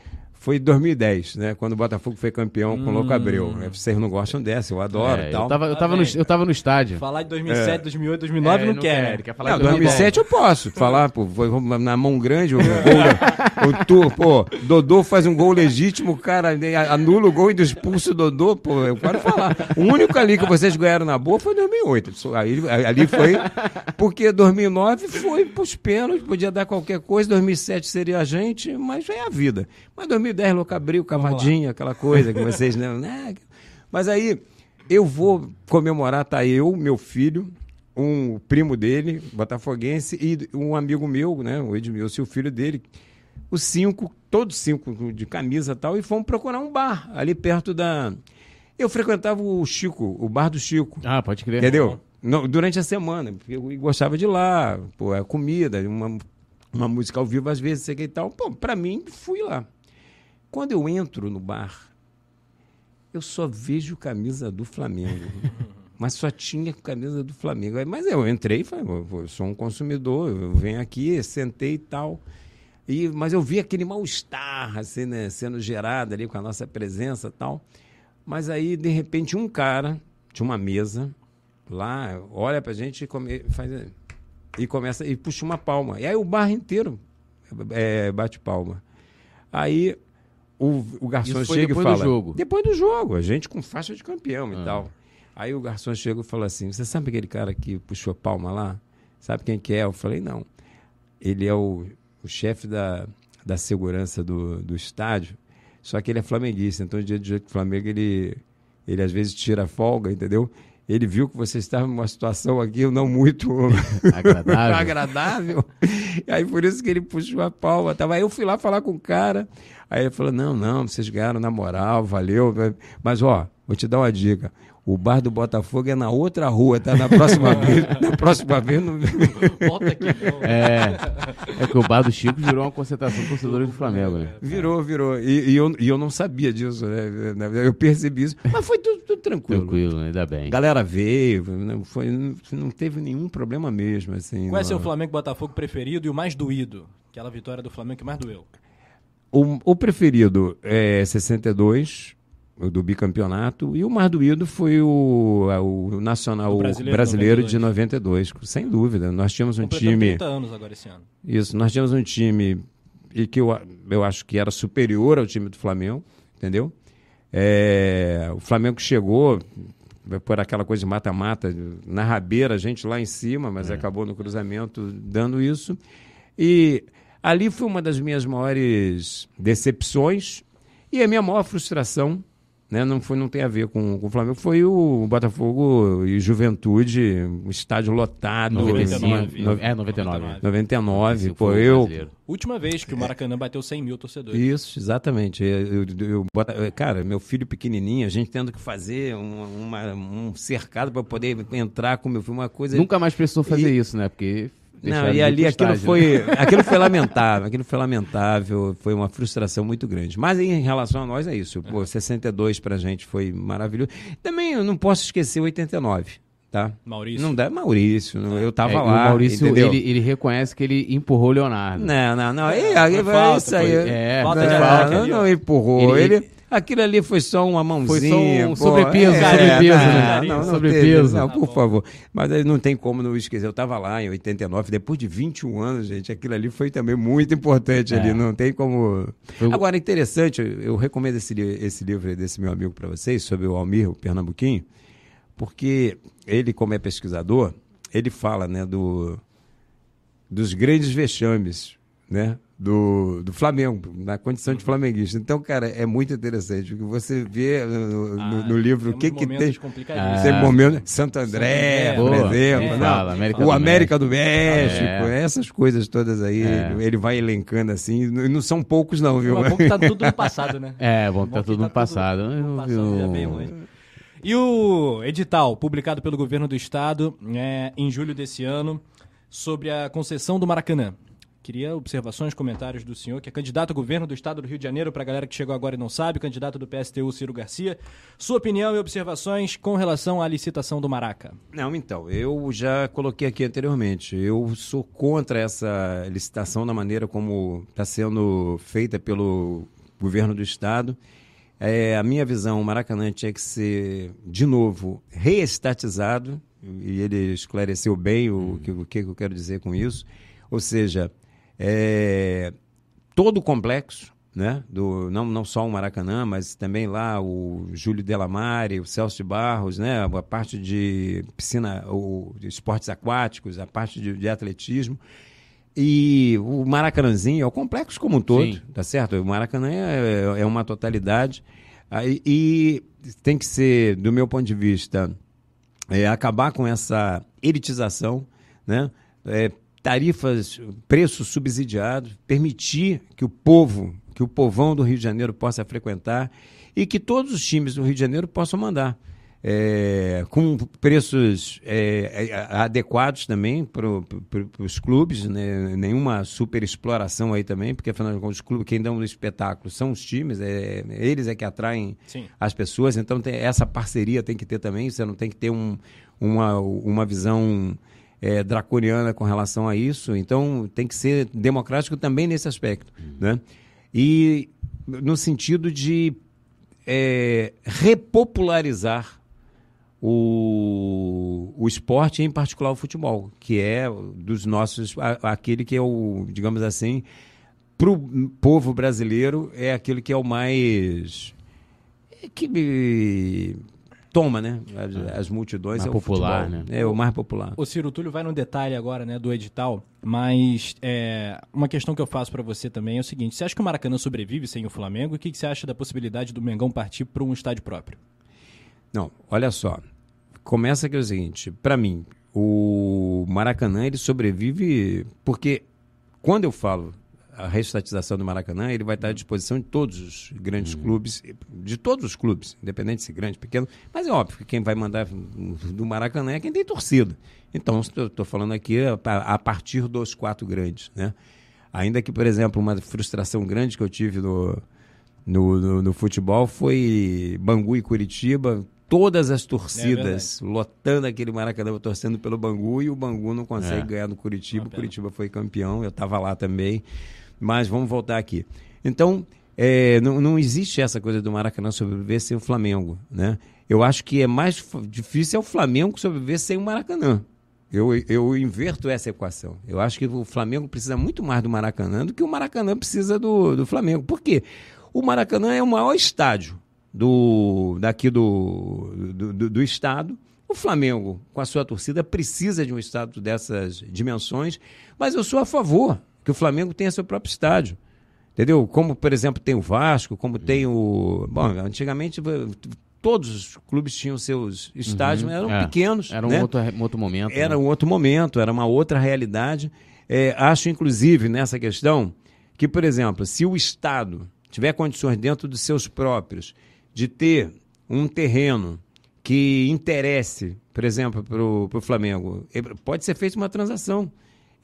foi em 2010, né? Quando o Botafogo foi campeão hum. com o Louco Abreu. Hum. Vocês não gostam dessa, eu adoro é, tal. Eu tava, eu, tava no, eu tava no estádio. Falar de 2007, é. 2008, 2009 é, não, não quer. quer falar não, 2007 eu posso. falar, pô, na mão grande, o gol, o tour, pô, Dodô faz um gol legítimo, cara, anula o gol e expulsa o Dodô, pô, eu quero falar. O único ali que vocês ganharam na boa foi 2008. Aí, ali foi, porque 2009 foi pros pênaltis, podia dar qualquer coisa, 2007 seria a gente, mas é a vida. Mas 2010, Louco Abril, Cavadinha, aquela coisa que vocês lembram, né? Mas aí, eu vou comemorar, tá eu, meu filho, um primo dele, botafoguense, e um amigo meu, né, o Edmilson, o filho dele, os cinco, todos cinco de camisa e tal, e fomos procurar um bar ali perto da... Eu frequentava o Chico, o bar do Chico. Ah, pode crer. Entendeu? No, durante a semana, porque eu gostava de ir lá, pô, a comida, uma, uma música ao vivo às vezes, sei que e tal. Pô, pra mim, fui lá. Quando eu entro no bar, eu só vejo camisa do Flamengo. mas só tinha camisa do Flamengo. Mas eu entrei e falei, eu sou um consumidor, eu venho aqui, sentei e tal. E, mas eu vi aquele mal-estar assim, né, sendo gerado ali com a nossa presença e tal. Mas aí, de repente, um cara de uma mesa lá, olha pra gente e, come, faz, e começa e puxa uma palma. E aí o bar inteiro é, bate palma. Aí o, o garçom chega e fala. Do jogo. Depois do jogo, a gente com faixa de campeão ah. e tal. Aí o garçom chega e fala assim: Você sabe aquele cara que puxou a palma lá? Sabe quem que é? Eu falei: Não. Ele é o, o chefe da, da segurança do, do estádio, só que ele é flamenguista. Então, dia do jogo do Flamengo, ele, ele às vezes tira folga, entendeu? Ele viu que você estava numa situação aqui não muito agradável. agradável. Aí por isso que ele puxou a palma. Tava, aí eu fui lá falar com o cara. Aí ele falou: não, não, vocês ganharam na moral, valeu. Mas ó, vou te dar uma dica. O bar do Botafogo é na outra rua, tá? Na próxima vez. Na próxima vez. Não... Volta aqui. É, é que o bar do Chico virou uma concentração de torcedores do Flamengo, né? Virou, virou. E, e, eu, e eu não sabia disso, né? Eu percebi isso. Mas foi tudo, tudo tranquilo. Tranquilo, ainda bem. A galera veio, não, foi, não teve nenhum problema mesmo. Assim, Qual é seu Flamengo Botafogo preferido e o mais doído? Aquela vitória do Flamengo que mais doeu? O, o preferido é 62 do bicampeonato, e o mais doído foi o, o Nacional o brasileiro, brasileiro 92. de 92, sem dúvida. Nós tínhamos um time. 30 anos agora esse ano. Isso, nós tínhamos um time e que eu, eu acho que era superior ao time do Flamengo, entendeu? É, o Flamengo chegou por aquela coisa de mata-mata, na rabeira, a gente lá em cima, mas é. acabou no cruzamento dando isso. E ali foi uma das minhas maiores decepções e a minha maior frustração né? Não, foi, não tem a ver com, com o Flamengo, foi o Botafogo e Juventude, um estádio lotado. 99. No, é, 99. 99, pô, eu... Última vez que o Maracanã bateu 100 mil torcedores. Isso, exatamente. Eu, eu, eu, cara, meu filho pequenininho, a gente tendo que fazer um, uma, um cercado para poder entrar com meu filho, uma coisa... Nunca mais precisou fazer e... isso, né? Porque não, e ali aquilo estágio, foi, né? aquilo foi lamentável, aquilo foi lamentável, foi uma frustração muito grande. Mas em relação a nós é isso. Pô, 62 pra gente foi maravilhoso. Também eu não posso esquecer 89. Tá? Maurício. Não dá Maurício, eu tava é, lá. O Maurício, ele, ele, reconhece que ele empurrou o Leonardo. Não, não, não. É, é, falta, isso aí. É, falta de não, não, não empurrou. Ele, ele, Aquilo ali foi só uma mãozinha. Foi só um sobrepeso, é, sobrepeso, né? Não, não, sobrepeso. Não, por favor. Mas aí não tem como não esquecer. Eu estava lá em 89, depois de 21 anos, gente, aquilo ali foi também muito importante é. ali. Não tem como. Agora, interessante, eu recomendo esse, esse livro desse meu amigo para vocês, sobre o Almir, o Pernambuquinho, porque ele, como é pesquisador, ele fala né, do, dos grandes vexames né, do, do Flamengo, na condição de flamenguista. Então, cara, é muito interessante, porque você vê no, ah, no, no livro o que que tem. Ah, tem momento, Santo André, André por exemplo, é. Fala, América o do América do México, é. essas coisas todas aí, é. ele vai elencando assim, não são poucos não, viu? É bom que tá tudo no passado, né? É, bom que tá tudo no tá passado. Tudo no passado é bem ruim. E o edital, publicado pelo governo do estado é, em julho desse ano, sobre a concessão do Maracanã. Queria observações, comentários do senhor, que é candidato a governo do estado do Rio de Janeiro, para a galera que chegou agora e não sabe, candidato do PSTU, Ciro Garcia. Sua opinião e observações com relação à licitação do Maraca. Não, então, eu já coloquei aqui anteriormente. Eu sou contra essa licitação da maneira como está sendo feita pelo governo do estado. É, a minha visão, o Maracanã tinha que ser, de novo, reestatizado, e ele esclareceu bem o, uhum. que, o que eu quero dizer com isso. Ou seja, é, todo o complexo, né? Do, não, não só o Maracanã, mas também lá o Júlio Delamare, o Celso de Barros, né? a parte de piscina, o, de esportes aquáticos, a parte de, de atletismo. E o Maracanãzinho é o complexo como um todo, Sim. tá certo? O Maracanã é, é uma totalidade. Aí, e tem que ser, do meu ponto de vista, é, acabar com essa elitização, né? É, tarifas, preços subsidiados, permitir que o povo, que o povão do Rio de Janeiro possa frequentar e que todos os times do Rio de Janeiro possam mandar. É, com preços é, adequados também para os clubes, né? nenhuma superexploração aí também, porque afinal de contas os clubes, quem dão o espetáculo são os times, é, eles é que atraem Sim. as pessoas, então tem, essa parceria tem que ter também, você não tem que ter um, uma, uma visão é, draconiana com relação a isso, então tem que ser democrático também nesse aspecto. Uhum. Né? E no sentido de é, repopularizar o, o esporte, em particular o futebol, que é dos nossos, aquele que é o, digamos assim, para o povo brasileiro, é aquele que é o mais. que toma, né? As, é. as multidões mais é popular, futebol, né? É o mais popular. O Ciro Túlio vai no detalhe agora, né, do edital, mas é, uma questão que eu faço para você também é o seguinte: você acha que o Maracanã sobrevive sem o Flamengo? E o que, que você acha da possibilidade do Mengão partir para um estádio próprio? Não, olha só. Começa que é o seguinte: para mim, o Maracanã ele sobrevive porque quando eu falo a restatização do Maracanã, ele vai estar à disposição de todos os grandes uhum. clubes, de todos os clubes, independente se grande, pequeno. Mas é óbvio que quem vai mandar do Maracanã é quem tem torcida. Então, estou falando aqui a, a, partir dos quatro grandes. Né? Ainda que, por exemplo, uma frustração grande que eu tive no, no, no, no futebol foi Bangu e Curitiba, todas as torcidas é lotando aquele Maracanã, torcendo pelo Bangu, e o Bangu não consegue é. ganhar no Curitiba. O Curitiba foi campeão, eu estava lá também. Mas vamos voltar aqui. Então, é, não, não existe essa coisa do Maracanã sobreviver sem o Flamengo. Né? Eu acho que é mais difícil é o Flamengo sobreviver sem o Maracanã. Eu, eu inverto essa equação. Eu acho que o Flamengo precisa muito mais do Maracanã do que o Maracanã precisa do, do Flamengo. Por quê? O Maracanã é o maior estádio do, daqui do, do, do, do estado. O Flamengo, com a sua torcida, precisa de um estádio dessas dimensões, mas eu sou a favor que o Flamengo tenha seu próprio estádio. Entendeu? Como, por exemplo, tem o Vasco, como tem o. Bom, antigamente todos os clubes tinham seus estádios, uhum. eram é. pequenos. Era um, né? outro, um outro momento. Era né? um outro momento, era uma outra realidade. É, acho, inclusive, nessa questão, que, por exemplo, se o Estado tiver condições dentro dos seus próprios de ter um terreno que interesse, por exemplo, para o Flamengo, pode ser feita uma transação.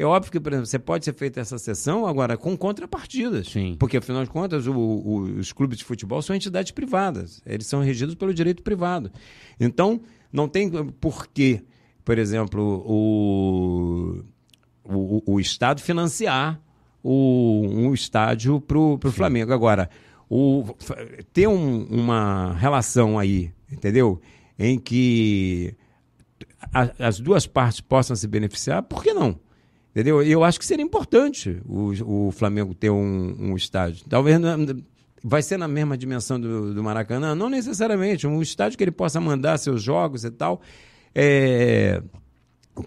É óbvio que, por exemplo, você pode ser feita essa sessão agora com contrapartidas. Sim. Porque, afinal de contas, o, o, os clubes de futebol são entidades privadas. Eles são regidos pelo direito privado. Então, não tem por que, por exemplo, o, o, o Estado financiar o, um estádio para o Flamengo. Agora, o, ter um, uma relação aí, entendeu? Em que a, as duas partes possam se beneficiar, por que não? Entendeu? Eu acho que seria importante o, o Flamengo ter um, um estádio. Talvez vai ser na mesma dimensão do, do, Maracanã? Não necessariamente. Um estádio que ele possa mandar seus jogos e tal. É,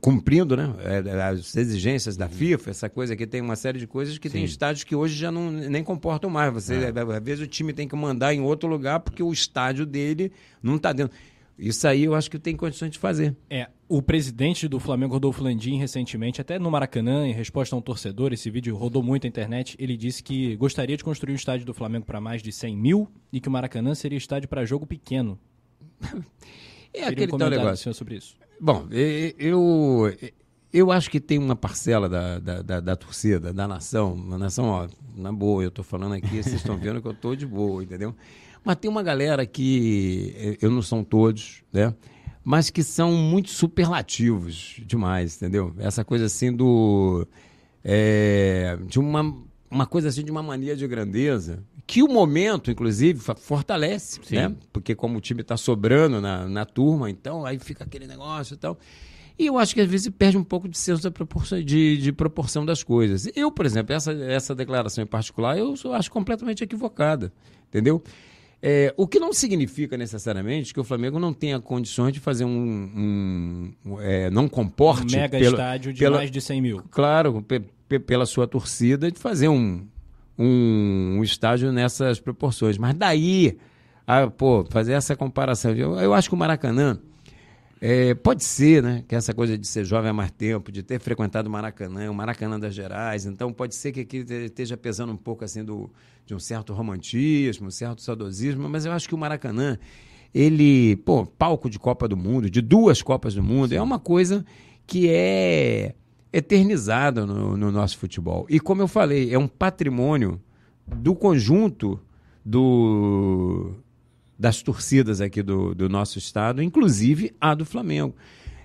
cumprindo né, é, as exigências da FIFA, essa coisa que tem uma série de coisas que Sim. tem estádios que hoje já não, nem comportam mais. Você, é. Às vezes o time tem que mandar em outro lugar porque o estádio dele não está dentro. Isso aí eu acho que tem condições de fazer. É, o presidente do Flamengo, Rodolfo Landim, recentemente, até no Maracanã, em resposta a um torcedor, esse vídeo rodou muito na internet, ele disse que gostaria de construir um estádio do Flamengo para mais de 100 mil e que o Maracanã seria estádio para jogo pequeno. É aquele um tal negócio. sobre isso. Bom, eu, eu acho que tem uma parcela da, da, da, da torcida, da nação, uma nação, ó, na boa, eu estou falando aqui, vocês estão vendo que eu estou de boa, entendeu? Mas tem uma galera que, eh, eu não são todos, né? Mas que são muito superlativos demais, entendeu? Essa coisa assim do. É, de uma, uma coisa assim de uma mania de grandeza que o momento, inclusive, fortalece, Sim. né? Porque como o time está sobrando na, na turma, então aí fica aquele negócio e tal. E eu acho que às vezes perde um pouco de senso da proporção, de, de proporção das coisas. Eu, por exemplo, essa, essa declaração em particular, eu acho completamente equivocada, entendeu? É, o que não significa necessariamente que o Flamengo não tenha condições de fazer um. um é, não comporte. Um mega pelo, estádio de pela, mais de 100 mil. Claro, pe, pe, pela sua torcida, de fazer um, um, um, estádio nessas proporções. Mas daí, a, pô, fazer essa comparação. Eu, eu acho que o Maracanã. É, pode ser, né? Que essa coisa de ser jovem há mais tempo, de ter frequentado o Maracanã, o Maracanã das Gerais, então pode ser que aqui esteja pesando um pouco assim do, de um certo romantismo, um certo saudosismo, mas eu acho que o Maracanã, ele, pô, palco de Copa do Mundo, de duas Copas do Mundo, Sim. é uma coisa que é eternizada no, no nosso futebol. E como eu falei, é um patrimônio do conjunto do, das torcidas aqui do, do nosso estado, inclusive a do Flamengo.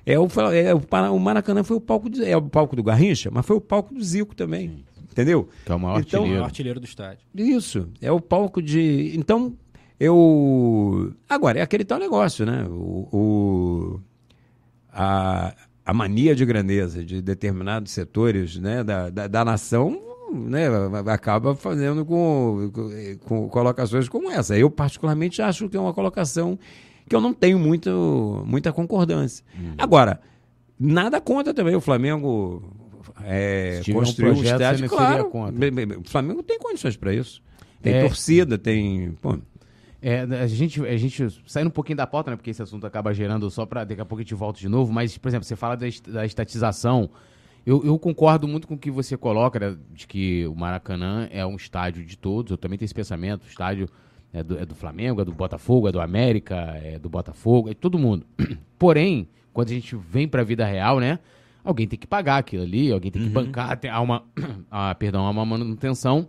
É o, é, o, o Maracanã foi o palco de, é o palco do Garrincha, mas foi o palco do Zico também. Sim. Entendeu? Que é o maior então, artilheiro. artilheiro do estádio. Isso. É o palco de. Então, eu. Agora, é aquele tal negócio, né? O, o... A, a mania de grandeza de determinados setores né, da, da, da nação né, acaba fazendo com, com, colocações como essa. Eu, particularmente, acho que é uma colocação que eu não tenho muito, muita concordância. Uhum. Agora, nada contra também o Flamengo é, construir um, projeto, um estádio. Claro, o Flamengo tem condições para isso. Tem é, torcida, tem. Pô. É, a gente, a gente saindo um pouquinho da pauta, né? Porque esse assunto acaba gerando só para daqui a pouco a gente volta de novo. Mas, por exemplo, você fala da, da estatização. Eu, eu, concordo muito com o que você coloca, né, de que o Maracanã é um estádio de todos. Eu também tenho esse pensamento. O estádio é do, é do Flamengo, é do Botafogo, é do América, é do Botafogo, é de todo mundo. Porém, quando a gente vem para a vida real, né? alguém tem que pagar aquilo ali, alguém tem que uhum. bancar, tem, há uma, ah, perdão, há uma manutenção.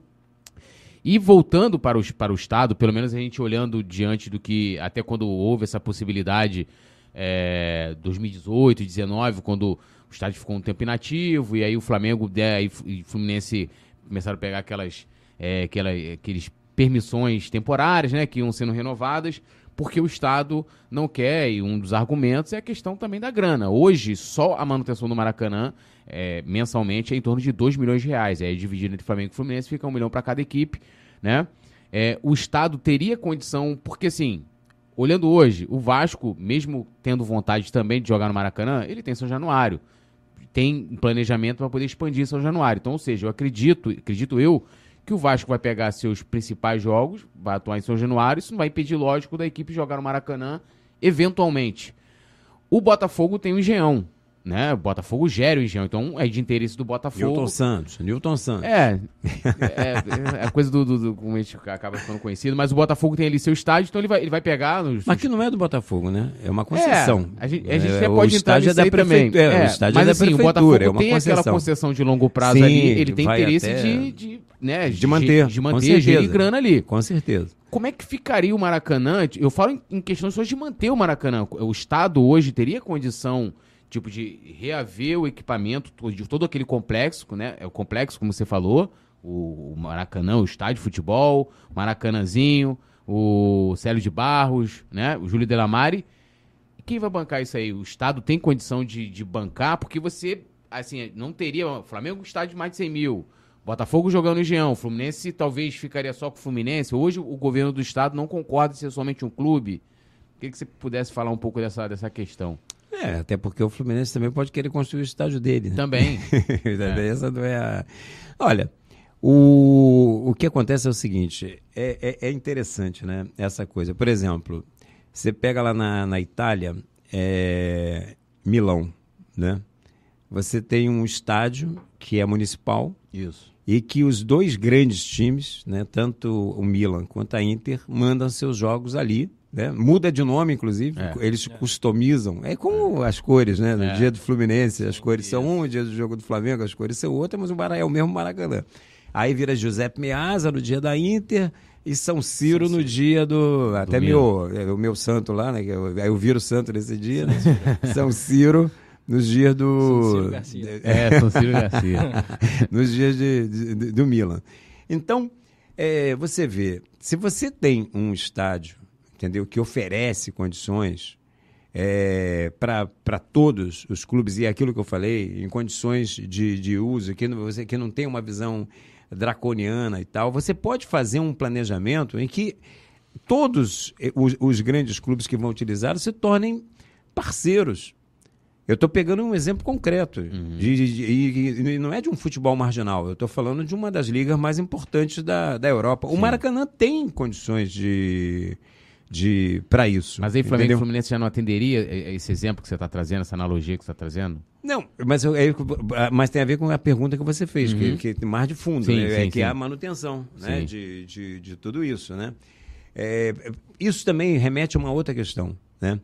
E voltando para, os, para o Estado, pelo menos a gente olhando diante do que, até quando houve essa possibilidade, é, 2018, 2019, quando o estádio ficou um tempo inativo, e aí o Flamengo é, e o Fluminense começaram a pegar aquelas, é, aquela, aqueles permissões temporárias, né, que iam sendo renovadas porque o Estado não quer, e um dos argumentos é a questão também da grana. Hoje, só a manutenção do Maracanã, é, mensalmente, é em torno de 2 milhões de reais. É dividido entre Flamengo e Fluminense, fica um milhão para cada equipe, né? É, o Estado teria condição, porque assim, olhando hoje, o Vasco, mesmo tendo vontade também de jogar no Maracanã, ele tem São Januário. Tem um planejamento para poder expandir São Januário. Então, ou seja, eu acredito, acredito eu, que o Vasco vai pegar seus principais jogos, vai atuar em São Januário, isso não vai impedir, lógico, da equipe jogar no Maracanã, eventualmente. O Botafogo tem o Engenhão, né? O Botafogo gera o Engenhão, então é de interesse do Botafogo. Newton Santos, Newton Santos. É, é, é a coisa do, do, do, como a gente acaba ficando conhecido, mas o Botafogo tem ali seu estádio, então ele vai, ele vai pegar... Nos, mas que não é do Botafogo, né? É uma concessão. É, a gente, a gente é, até pode entrar nisso é aí também. É, é, o estádio mas é da assim, o Botafogo é tem concessão. aquela concessão de longo prazo Sim, ali, ele tem interesse até... de, de, né, de, de manter, de, de manter, de grana ali. Com certeza. Como é que ficaria o Maracanã? Eu falo em, questões só de manter o Maracanã. O Estado hoje teria condição tipo de reaver o equipamento de todo aquele complexo, né? É o complexo, como você falou, o, Maracanã, o estádio de futebol, Maracanãzinho, o Célio de Barros, né? O Júlio Delamare. Quem vai bancar isso aí? O Estado tem condição de, de bancar? Porque você, assim, não teria. O Flamengo é estádio de mais de 100 mil. Botafogo jogando no Engenhão. Fluminense talvez ficaria só com o Fluminense. Hoje o governo do estado não concorda em ser somente um clube. Queria que você pudesse falar um pouco dessa, dessa questão. É, até porque o Fluminense também pode querer construir o estádio dele. Né? Também. é. Essa não é a... Olha, o, o que acontece é o seguinte, é, é, é, interessante, né? Essa coisa. Por exemplo, você pega lá na, na Itália, é, Milão, né? Você tem um estádio que é municipal. Isso. E que os dois grandes times, né, tanto o Milan quanto a Inter, mandam seus jogos ali né? Muda de nome, inclusive. É. Eles é. customizam. É como as cores, né? No é. dia do Fluminense, as cores são um, no dia do jogo do Flamengo, as cores são outras, mas o Maracanã é o mesmo Maracanã. Aí vira Giuseppe Meazza no dia da Inter e São Ciro no dia do. Até meu, é, o meu santo lá, né? Eu, eu viro santo nesse dia, né? São Ciro nos dias do. São Ciro Garcia. É, São Ciro Garcia. nos dias de, de, de, do Milan. Então, é, você vê, se você tem um estádio entendeu? Que oferece condições é, para todos os clubes, e é aquilo que eu falei, em condições de, de uso, que você que não tem uma visão draconiana e tal, você pode fazer um planejamento em que todos os, os grandes clubes que vão utilizar se tornem parceiros. Eu estou pegando um exemplo concreto, uhum. de, de, de, e não é de um futebol marginal, eu estou falando de uma das ligas mais importantes da, da Europa. Sim. O Maracanã tem condições de, de para isso. Mas aí Flamengo e Fluminense já não atenderia esse exemplo que você está trazendo, essa analogia que você está trazendo? Não, mas, eu, mas tem a ver com a pergunta que você fez, uhum. que, que mais de fundo, sim, né? sim, é sim. que é a manutenção né? de, de, de, tudo isso. Né? É, isso também remete a uma outra questão. Né?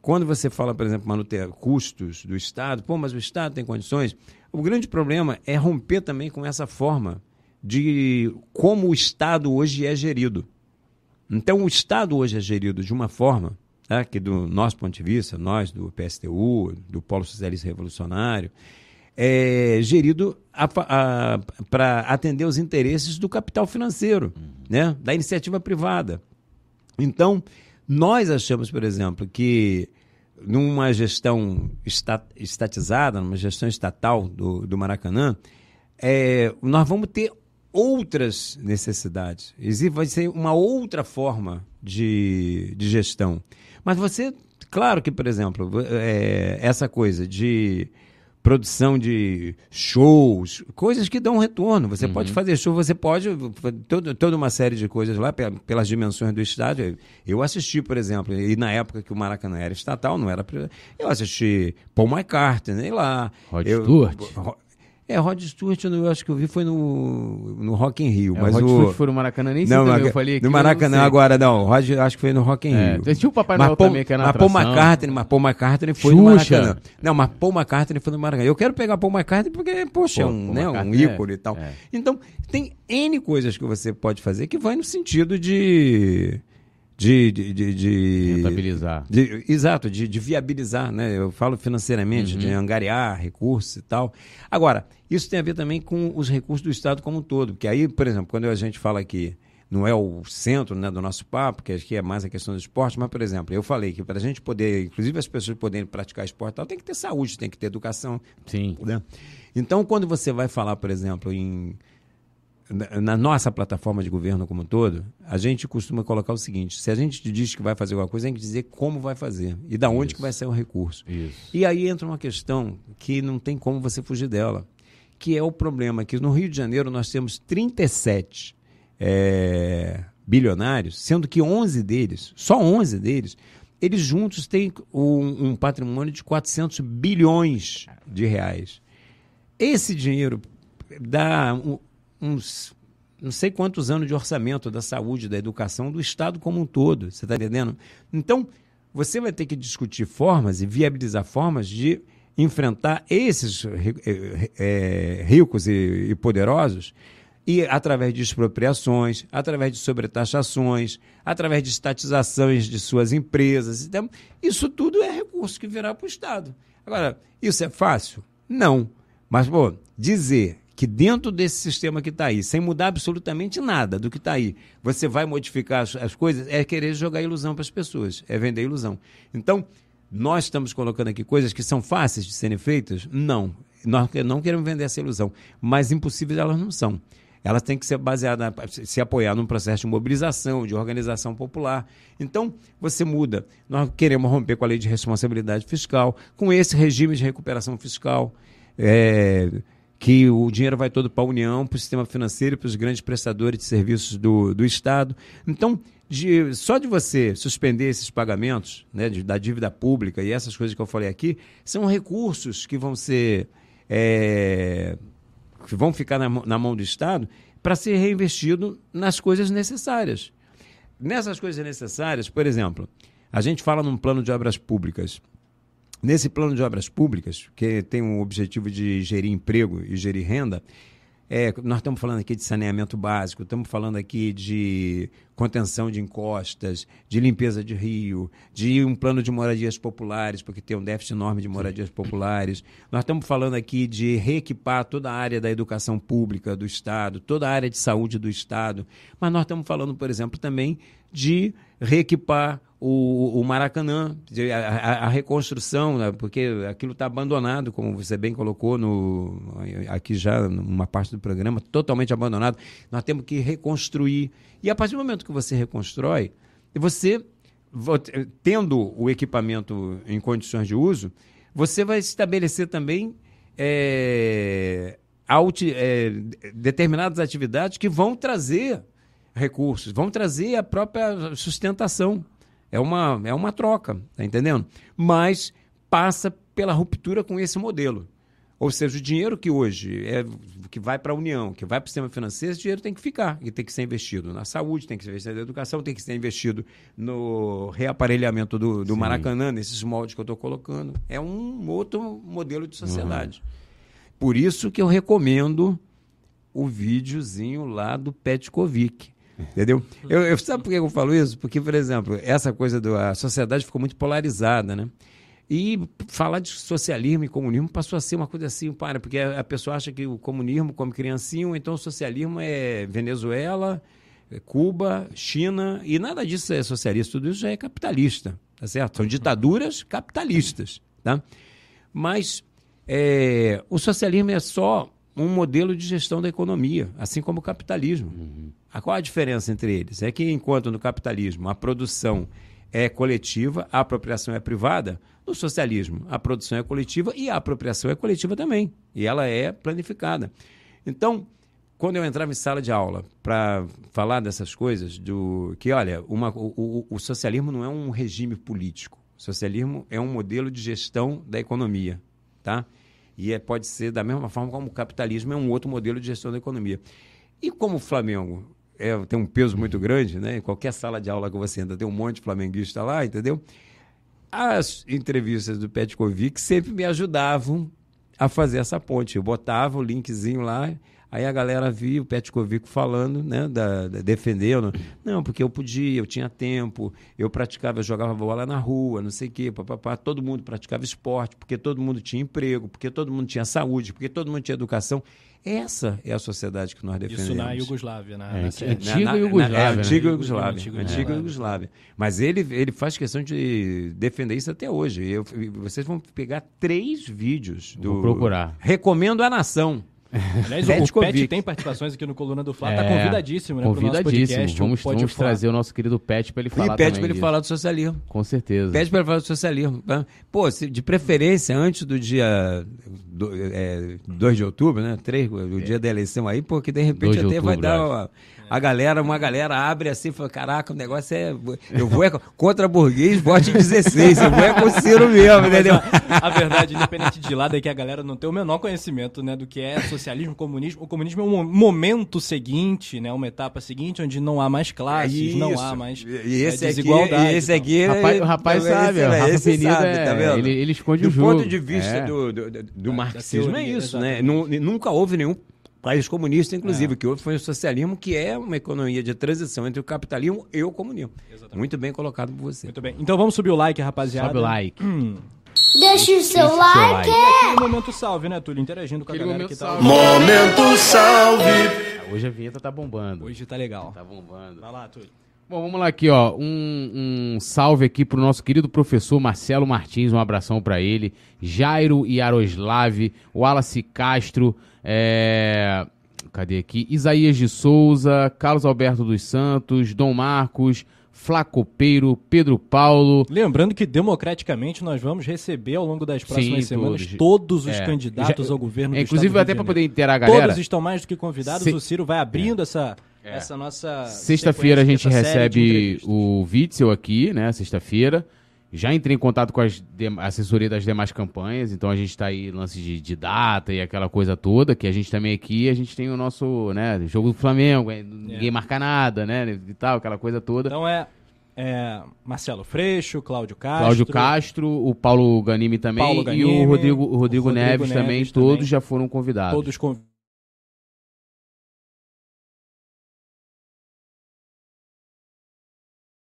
Quando você fala, por exemplo, manuter custos do Estado, pô, mas o Estado tem condições. O grande problema é romper também com essa forma de como o Estado hoje é gerido. Então, o Estado hoje é gerido de uma forma né, que, do nosso ponto de vista, nós do PSTU, do Polo Socialista Revolucionário, é gerido para atender os interesses do capital financeiro, né, da iniciativa privada. Então, nós achamos, por exemplo, que numa gestão estatizada, numa gestão estatal do, do Maracanã, é, nós vamos ter outras necessidades. Existe, vai ser uma outra forma de, de gestão. Mas você, claro que, por exemplo, é, essa coisa de produção de shows, coisas que dão retorno. Você uhum. pode fazer show, você pode. Todo, toda uma série de coisas lá, pelas dimensões do estádio. Eu assisti, por exemplo, e na época que o Maracanã era estatal, não era. Eu assisti Paul McCartney lá. Rod eu, Stewart. É, Rod Stewart, eu acho que eu vi foi no, no Rock in Rio. É, mas o Rod Stewart foi no Maracanã, nem não, sei eu falei No Maracanã agora, não. Rod, acho que foi no Rock in é, Rio. Tinha o Papai Noel também, que era na mas Paul McCartney, mas Paul McCartney foi Xuxa. no Maracanã. Não, mas Paul McCartney foi no Maracanã. Eu quero pegar Paul McCartney porque, poxa, Pô, é um, né, um ícone é, e tal. É. Então, tem N coisas que você pode fazer que vai no sentido de de, de, de, de rentabilizar. De, exato, de, de, viabilizar, né? Eu falo financeiramente, uhum. de angariar recursos e tal. Agora, isso tem a ver também com os recursos do Estado como um todo, porque aí, por exemplo, quando a gente fala aqui, não é o centro né, do nosso papo, que aqui é mais a questão do esporte, mas, por exemplo, eu falei que para a gente poder, inclusive as pessoas poderem praticar esporte tal, tem que ter saúde, tem que ter educação. Sim. Né? Então, quando você vai falar, por exemplo, em na nossa plataforma de governo como um todo, a gente costuma colocar o seguinte: se a gente diz que vai fazer alguma coisa, tem que dizer como vai fazer e da onde Isso. que vai sair o recurso. Isso. E aí entra uma questão que não tem como você fugir dela, que é o problema que no Rio de Janeiro nós temos 37 é, bilionários, sendo que 11 deles, só 11 deles, eles juntos têm um, um patrimônio de 400 bilhões de reais. Esse dinheiro dá uns não sei quantos anos de orçamento da saúde, da educação, do Estado como um todo. Você está entendendo? Então, você vai ter que discutir formas e viabilizar formas de enfrentar esses é, ricos e, poderosos e através de expropriações, através de sobretaxações, através de estatizações de suas empresas. Então, isso tudo é recurso que virá para o Estado. Agora, isso é fácil? Não. Mas, pô, dizer que dentro desse sistema que está aí, sem mudar absolutamente nada do que está aí, você vai modificar as, as, coisas, é querer jogar ilusão para as pessoas, é vender ilusão. Então, nós estamos colocando aqui coisas que são fáceis de serem feitas? Não. Nós não queremos vender essa ilusão, mas impossíveis elas não são. Elas têm que ser baseadas, se apoiar num processo de mobilização, de organização popular. Então, você muda. Nós queremos romper com a lei de responsabilidade fiscal, com esse regime de recuperação fiscal. É, que o dinheiro vai todo para a União, para o sistema financeiro para os grandes prestadores de serviços do, do Estado. Então, de, só de você suspender esses pagamentos né, de, da dívida pública e essas coisas que eu falei aqui, são recursos que vão ser. É, que vão ficar na, na mão do Estado para ser reinvestido nas coisas necessárias. Nessas coisas necessárias, por exemplo, a gente fala num plano de obras públicas. Nesse plano de obras públicas, que tem o objetivo de gerir emprego e gerir renda, é, nós estamos falando aqui de saneamento básico, estamos falando aqui de contenção de encostas, de limpeza de rio, de um plano de moradias populares, porque tem um déficit enorme de moradias populares. Nós estamos falando aqui de reequipar toda a área da educação pública do Estado, toda a área de saúde do Estado. Mas nós estamos falando, por exemplo, também de reequipar o, o Maracanã, a, a, reconstrução, né, porque aquilo está abandonado, como você bem colocou no, aqui já numa parte do programa, totalmente abandonado. Nós temos que reconstruir. E a partir do momento que você reconstrói, você, tendo o equipamento em condições de uso, você vai estabelecer também é, é, determinadas atividades que vão trazer recursos, vão trazer a própria sustentação é uma, é uma troca, tá entendendo? Mas passa pela ruptura com esse modelo. Ou seja, o dinheiro que hoje é que vai para a União, que vai para o sistema financeiro, esse dinheiro tem que ficar e tem que ser investido na saúde, tem que ser investido na educação, tem que ser investido no reaparelhamento do, do Maracanã, nesses moldes que eu estou colocando. É um outro modelo de sociedade. Uhum. Por isso que eu recomendo o videozinho lá do Petkovic. Entendeu? Eu, eu, sabe por que eu falo isso? Porque, por exemplo, essa coisa da sociedade ficou muito polarizada, né? E falar de socialismo e comunismo passou a ser uma coisa assim, para, porque a, pessoa acha que o comunismo come criancinho, então o socialismo é Venezuela, é Cuba, China, e nada disso é socialista, tudo isso já é capitalista, tá certo? São ditaduras capitalistas, tá? Mas é, o socialismo é só um modelo de gestão da economia, assim como o capitalismo. Uhum. A qual a diferença entre eles? É que enquanto no capitalismo a produção é coletiva, a apropriação é privada, no socialismo a produção é coletiva e a apropriação é coletiva também. E ela é planificada. Então, quando eu entrava em sala de aula para falar dessas coisas, do que, olha, uma, o, o, o socialismo não é um regime político. O socialismo é um modelo de gestão da economia, tá? E é, pode ser da mesma forma como o capitalismo é um outro modelo de gestão da economia. E como o Flamengo é, tem um peso muito grande, né? Em qualquer sala de aula que você entra, tem um monte de flamenguista lá, entendeu? As entrevistas do Petkovic sempre me ajudavam a fazer essa ponte. Eu botava o linkzinho lá Aí a galera via o Petkovic falando, né, da, da, defendendo. Não, porque eu podia, eu tinha tempo, eu praticava, eu jogava bola na rua, não sei o quê, papapá. Todo mundo praticava esporte, porque todo mundo tinha emprego, porque todo mundo tinha saúde, porque todo mundo tinha educação. Essa é a sociedade que nós defendemos. Isso na Iugoslávia, na, é, na, antiga Iugoslávia. É, antiga Iugoslávia. Antiga, antiga Iugoslávia. Mas ele, ele faz questão de defender isso até hoje. Eu, vocês vão pegar três vídeos do. Vou procurar. Recomendo a Nação. Aliás, o Pet tem participações aqui no Coluna do Flá, tá é, tá convidadíssimo, né? Convidadíssimo. Podcast, vamos, vamos trazer o nosso querido Pet para ele falar. E pede para ele falar do socialismo. Com certeza. Pede para ele falar do socialismo. Tá? Pô, se, de preferência, antes do dia do, é, 2 de outubro, né? 3, o dia da eleição aí, porque de repente até outubro, vai dar. Uma, a galera, uma galera abre assim e fala: caraca, o negócio é. Eu vou é contra burguês, vote 16. Eu vou é com o Ciro mesmo, entendeu? A, a, verdade, independente de lado, é que a galera não tem o menor conhecimento né, do que é socialismo, comunismo. O comunismo é um momento seguinte, né? Uma etapa seguinte, onde não há mais classes, é não há mais e esse é, desigualdade. Aqui, e esse aqui é, rapaz, o rapaz sabe, o Rafa Penido é, tá vendo? Ele, ele esconde do o jogo. Do ponto de vista é. do, do, do, marxismo, é isso, né? Nunca houve nenhum país comunista, inclusive, é. que houve foi o socialismo, que é uma economia de transição entre o capitalismo e o comunismo. Exatamente. Muito bem colocado por você. Muito bem. Então vamos subir o like, rapaziada. Sobe o like. Hum. Deixa o seu Deixa like. Aquele momento salve, né, Túlio? Interagindo com aquele a galera que tá... Salve. Momento salve! Hoje a vinheta tá bombando. Hoje tá legal. Tá bombando. Vai lá, Túlio. Bom, vamos lá aqui, ó. Um, um salve aqui pro nosso querido professor Marcelo Martins, um abração para ele. Jairo Yaroslav, Wallace Castro, é... cadê aqui? Isaías de Souza, Carlos Alberto dos Santos, Dom Marcos, Flacopeiro, Pedro Paulo. Lembrando que democraticamente nós vamos receber ao longo das próximas Sim, semanas todos, todos os é, candidatos já, ao governo é, do Inclusive, até para poder interar a galera. Todos estão mais do que convidados. Se... O Ciro vai abrindo é. essa é. essa nossa. Sexta-feira a gente recebe o Witzel aqui, né? Sexta-feira. Já entrei em contato com a assessoria das demais campanhas, então a gente está aí lance de, de, data e aquela coisa toda, que a gente também aqui, a gente tem o nosso, né, jogo do Flamengo, é, ninguém é. marca nada, né, e tal, aquela coisa toda. Então é, é Marcelo Freixo, Cláudio Castro. Cláudio Castro, o Paulo Ganimi também Paulo Ganimi, e o Rodrigo, o Rodrigo, o Rodrigo Neves, Neves, também, também, todos já foram convidados. Todos convidados.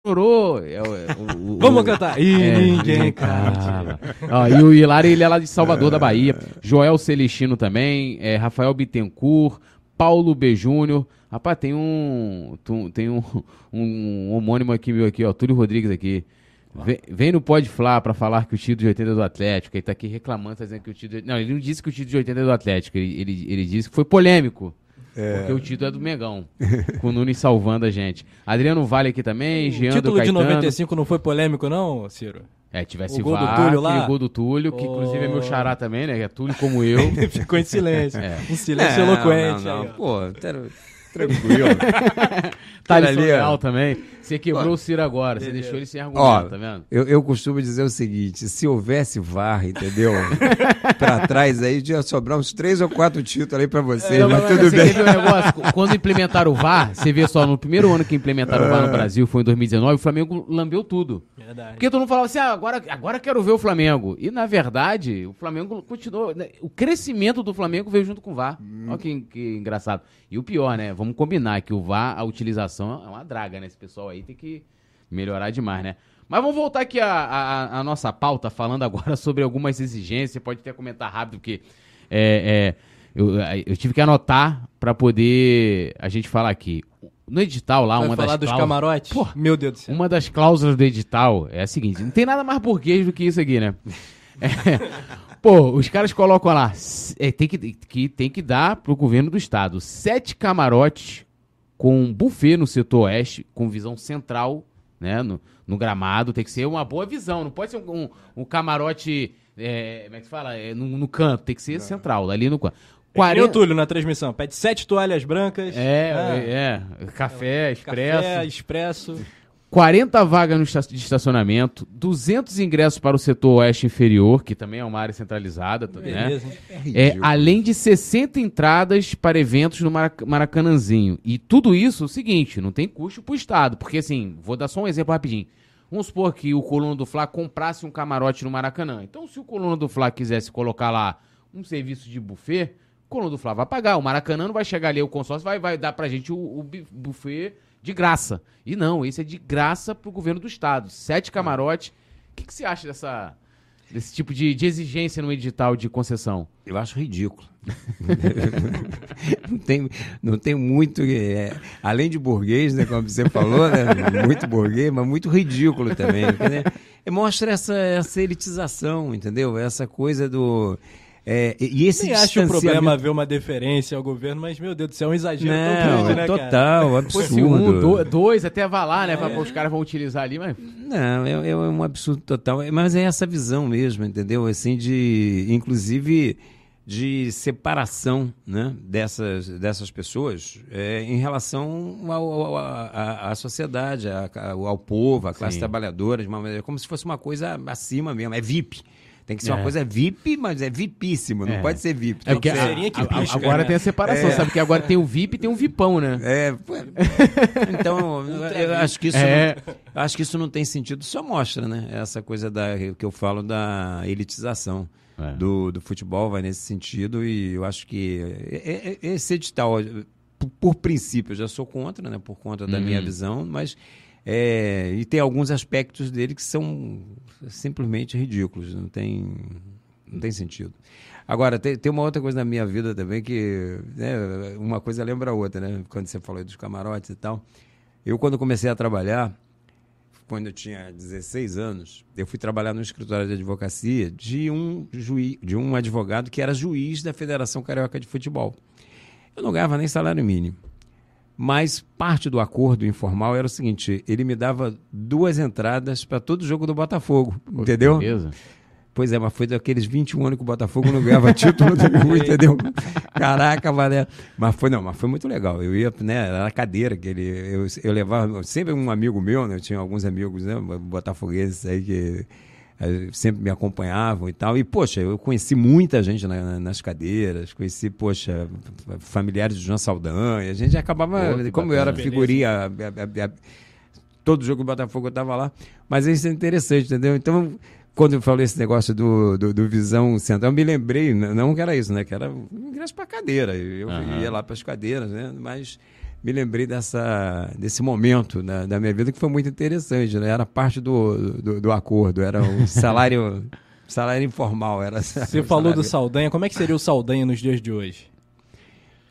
Chorou. É, é, o, o, Vamos cantar. E é, ninguém canta. Ó, e o Hilário, ele é lá de Salvador da Bahia. Joel Celestino também. É, Rafael Bittencourt. Paulo B. Júnior. Rapaz, tem um. Tem um, um homônimo aqui meu aqui, ó. Túlio Rodrigues aqui. Vem, vem no Pode Falar para falar que o título de 80 é do Atlético. Ele tá aqui reclamando, tá dizendo que o título. Não, ele não disse que o título de 80 é do Atlético. Ele, ele, ele disse que foi polêmico. É. Porque o título é do Megão. com o Nunes salvando a gente. Adriano Vale aqui também, Jean O título de 95 não foi polêmico, não, Ciro? É, tivesse o gol VAR, do Túlio lá. gol do Túlio, que oh. inclusive é meu xará também, né? Que é Túlio como eu. Ficou em silêncio. É. Um silêncio é, eloquente. Não, não, não. Pô, tranquilo. Thales ali, Leal também. Você quebrou ó, o Ciro agora, você deixou ele sem argumento, ó, tá vendo? Eu, eu costumo dizer o seguinte: se houvesse VAR, entendeu? pra trás aí, ia sobrar uns três ou quatro títulos aí pra você, é, mas, mas tudo bem. Um negócio, quando implementaram o VAR, você vê só, no primeiro ano que implementaram o VAR no é. Brasil, foi em 2019, o Flamengo lambeu tudo. Verdade. Porque todo mundo falava assim: ah, agora, agora quero ver o Flamengo. E na verdade, o Flamengo continuou. Né, o crescimento do Flamengo veio junto com o VAR. Hum. Olha que, que engraçado. E o pior, né? Vamos combinar que o VAR, a utilização é uma draga, né? Esse pessoal aí tem que melhorar demais, né? Mas vamos voltar aqui à, a nossa pauta, falando agora sobre algumas exigências. Você pode até comentar rápido, porque é, é, eu, eu, tive que anotar para poder a gente falar aqui. No edital lá, Vai uma falar das dos camarotes? Pô, Meu Deus do céu. Uma das cláusulas do edital é a seguinte: não tem nada mais burguês do que isso aqui, né? É, pô, os caras colocam lá, é, tem, que, que, tem que dar pro governo do estado sete camarotes com buffet no setor oeste, com visão central, né, no, no gramado. Tem que ser uma boa visão, não pode ser um, um, um camarote, é, como é que se fala? É, no, no, canto, tem que ser não. central, ali no canto. 40... É o Túlio na transmissão. Pede sete toalhas brancas. É, ah. é. Café, expresso. Café, expresso. 40 vagas de estacionamento, 200 ingressos para o setor oeste inferior, que também é uma área centralizada, né? É, é, além de 60 entradas para eventos no Maracanãzinho. E tudo isso, é o seguinte, não tem custo para o Estado, porque assim, vou dar só um exemplo rapidinho. Vamos supor que o Coluna do Fla comprasse um camarote no Maracanã. Então, se o Coluna do Fla quisesse colocar lá um serviço de buffet, o Coluna do Fla vai pagar. O Maracanã não vai chegar ali, o consórcio vai, vai dar pra gente o, o buffet de graça. E não, esse é de graça pro governo do estado. Sete camarotes. O que, que você acha dessa, desse tipo de, de, exigência no edital de concessão? Eu acho ridículo. não, tem, não tem muito. É, além de burguês, né, como você falou, né, muito burguês, mas muito ridículo também. Né? Mostra essa, essa elitização, entendeu? Essa coisa do. É, e esse Nem acho um problema ver uma deferência ao governo, mas, meu Deus do céu, é um exagero não, grande, né, total, cara? absurdo. Um, do, dois, até vai lá, né? É. Os caras vão utilizar ali, mas... Não, é, é, um absurdo total. Mas é essa visão mesmo, entendeu? Assim, de... Inclusive de separação né, dessas, dessas pessoas é, em relação à sociedade, ao, ao povo, à classe Sim. trabalhadora, de uma maneira, como se fosse uma coisa acima mesmo, é VIP. Tem que ser é. uma coisa VIP, mas é VIPíssimo, não é. pode ser VIP. É porque ser... a, a, agora né? tem a separação, é. sabe? Que agora tem o VIP e tem o VIPão, né? É. Então, eu acho que isso é. não, acho que isso não tem sentido, só mostra, né? Essa coisa da que eu falo da elitização. É. Do, do futebol vai nesse sentido e eu acho que esse edital, por, por princípio, eu já sou contra, né? Por conta da minha uhum. visão, mas é, e tem alguns aspectos dele que são simplesmente ridículos, não tem, não tem sentido. Agora, tem, tem uma outra coisa na minha vida também que né, uma coisa lembra a outra, né? Quando você falou dos camarotes e tal. Eu, quando comecei a trabalhar, quando eu tinha 16 anos, eu fui trabalhar no escritório de advocacia de um, juiz, de um advogado que era juiz da Federação Carioca de Futebol. Eu não ganhava nem salário mínimo. Mas parte do acordo informal era o seguinte: ele me dava duas entradas para todo jogo do Botafogo, entendeu? Beleza. Pois é, mas foi daqueles 21 anos que o Botafogo não ganhava título entendeu? Caraca, valé. Mas foi, não, mas foi muito legal. Eu ia, né, era a cadeira que ele. Eu, eu levava. Sempre um amigo meu, né? Eu tinha alguns amigos, né? Botafogueses aí que sempre me acompanhavam e tal. E, poxa, eu conheci muita gente na, nas cadeiras, conheci, poxa, familiares de João Saldanha. A gente acabava, Pô, como eu era figurinha, a, a, a, todo jogo do Botafogo eu estava lá. Mas isso é interessante, entendeu? Então quando eu falei esse negócio do, do, do, Visão Central, eu me lembrei, não que era isso, né? Que era ingresso para cadeira. Eu uhum. ia lá para as cadeiras, né? Mas me lembrei dessa, desse momento da, da, minha vida que foi muito interessante, né? Era parte do, do, do acordo, era um salário, salário informal. Era, Você falou do Saldanha, como é que seria o Saldanha nos dias de hoje?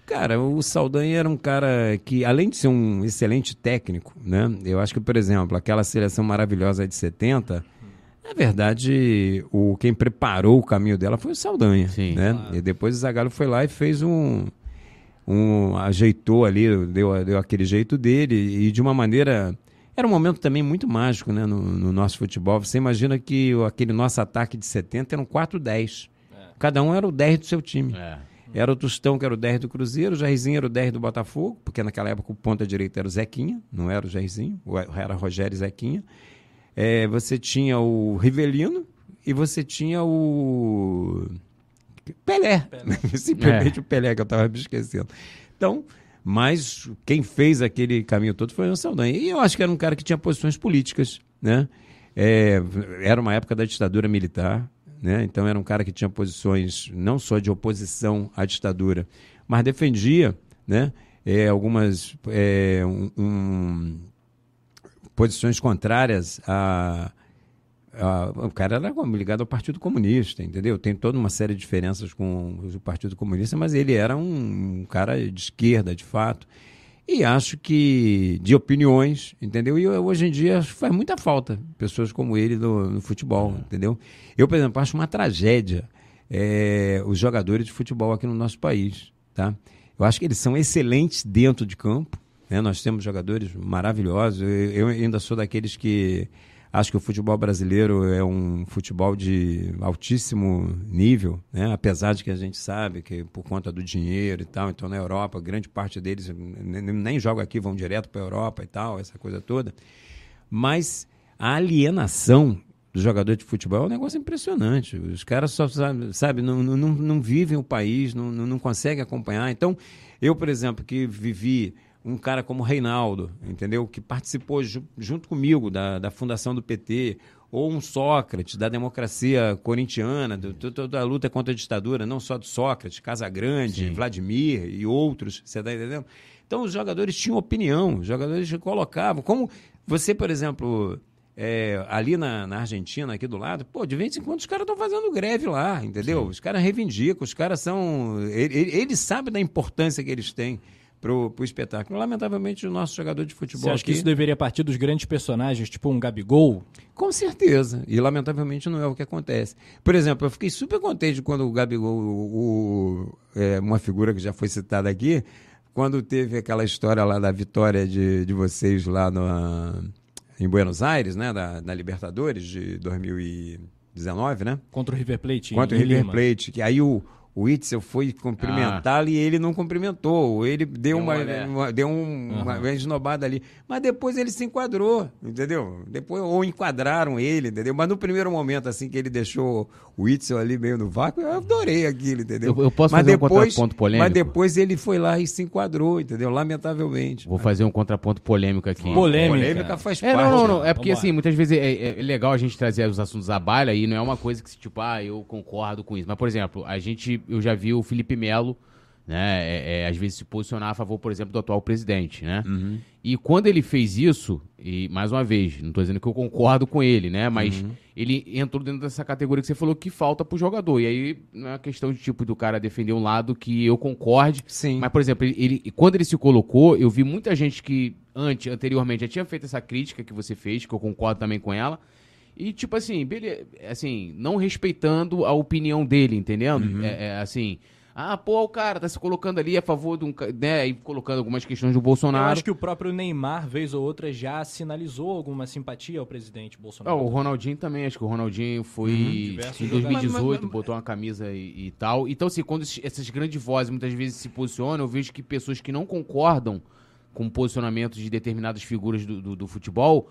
Cara, o Saldanha era um cara que, além de ser um excelente técnico, né? Eu acho que, por exemplo, aquela seleção maravilhosa de 70 na verdade, o quem preparou o caminho dela foi o Saldanha, Sim, né? Claro. E depois o Zagallo foi lá e fez um um ajeitou ali, deu, deu aquele jeito dele e de uma maneira era um momento também muito mágico, né, no, no nosso futebol. Você imagina que aquele nosso ataque de 70 era um 4-10. É. Cada um era o 10 do seu time. É. Era o Tostão, que era o 10 do Cruzeiro, o Jairzinho era o 10 do Botafogo, porque naquela época o ponta direita era o Zequinha, não era o Jairzinho, era Rogério Zequinha é, você tinha o Rivelino e você tinha o Pelé. Pelé. Simplesmente é. o Pelé que eu estava me esquecendo. Então, mas quem fez aquele caminho todo foi o Saldanha. E eu acho que era um cara que tinha posições políticas, né? É, era uma época da ditadura militar, né? Então era um cara que tinha posições não só de oposição à ditadura, mas defendia, né? É, algumas é, um, um posições contrárias a, a, o cara era ligado ao Partido Comunista, entendeu? Tem toda uma série de diferenças com o Partido Comunista, mas ele era um, um cara de esquerda, de fato. E acho que de opiniões, entendeu? E hoje em dia faz muita falta pessoas como ele no, no futebol, é. entendeu? Eu, por exemplo, acho uma tragédia é, os jogadores de futebol aqui no nosso país, tá? Eu acho que eles são excelentes dentro de campo, né? Nós temos jogadores maravilhosos. Eu ainda sou daqueles que acho que o futebol brasileiro é um futebol de altíssimo nível, né? apesar de que a gente sabe que por conta do dinheiro e tal, então na Europa, grande parte deles nem, nem joga aqui, vão direto para a Europa e tal, essa coisa toda. Mas a alienação do jogador de futebol é um negócio impressionante. Os caras só, sabe, sabe não, não, não vivem o país, não, não conseguem acompanhar. Então, eu, por exemplo, que vivi um cara como Reinaldo, entendeu? Que participou junto comigo da, da fundação do PT, ou um Sócrates, da democracia corintiana, do, do, da luta contra a ditadura, não só do Sócrates, Casagrande, Sim. Vladimir e outros, você está entendendo? Então os jogadores tinham opinião, os jogadores colocavam. Como você, por exemplo, é, ali na, na, Argentina, aqui do lado, pô, de vez em quando os caras estão fazendo greve lá, entendeu? Sim. Os caras reivindicam, os caras são. Eles, eles sabem da importância que eles têm para o espetáculo. Lamentavelmente, o nosso jogador de futebol. Você acha aqui... que isso deveria partir dos grandes personagens, tipo um Gabigol? Com certeza. E lamentavelmente não é o que acontece. Por exemplo, eu fiquei super contente quando o Gabigol, o, o, é, uma figura que já foi citada aqui, quando teve aquela história lá da vitória de, de vocês lá no, em Buenos Aires, né, da, na Libertadores de 2019, né? Contra o River Plate. Contra o River Plate. Que aí o o Itzel foi cumprimentá-lo ah. e ele não cumprimentou. Ele deu, deu uma, uma, deu um, uhum. uma esnobada ali. Mas depois ele se enquadrou, entendeu? Depois, ou enquadraram ele, entendeu? Mas no primeiro momento, assim, que ele deixou o Itzel ali meio no vácuo, eu adorei aquilo, entendeu? Eu, eu posso mas fazer depois, um contraponto polêmico? Mas depois ele foi lá e se enquadrou, entendeu? Lamentavelmente. Vou fazer um contraponto polêmico aqui. Polêmica. Polêmica faz é, parte. Não, não, não. É porque, Vamos assim, lá. muitas vezes é, é, legal a gente trazer os assuntos à baila e não é uma coisa que, tipo, ah, eu concordo com isso. Mas, por exemplo, a gente, eu já vi o Felipe Melo né? É, é, às vezes se posicionar a favor, por exemplo, do atual presidente, né? Uhum. E quando ele fez isso, e mais uma vez, não estou dizendo que eu concordo com ele, né? Mas uhum. ele entrou dentro dessa categoria que você falou que falta pro jogador. E aí não é questão de tipo do cara defender um lado que eu concorde. Sim. Mas, por exemplo, ele, ele quando ele se colocou, eu vi muita gente que antes, anteriormente, já tinha feito essa crítica que você fez, que eu concordo também com ela. E, tipo assim, beleza, assim, não respeitando a opinião dele, entendendo? Uhum. É, é, assim, ah, pô, o cara tá se colocando ali a favor de um. né, e colocando algumas questões do Bolsonaro. Eu acho que o próprio Neymar, vez ou outra, já sinalizou alguma simpatia ao presidente Bolsonaro. Oh, o Ronaldinho também, acho que o Ronaldinho foi uhum, em 2018, mas, mas, botou uma camisa e, e, tal. Então, assim, quando essas grandes vozes muitas vezes se posicionam, eu vejo que pessoas que não concordam com posicionamentos de determinadas figuras do, do, do futebol.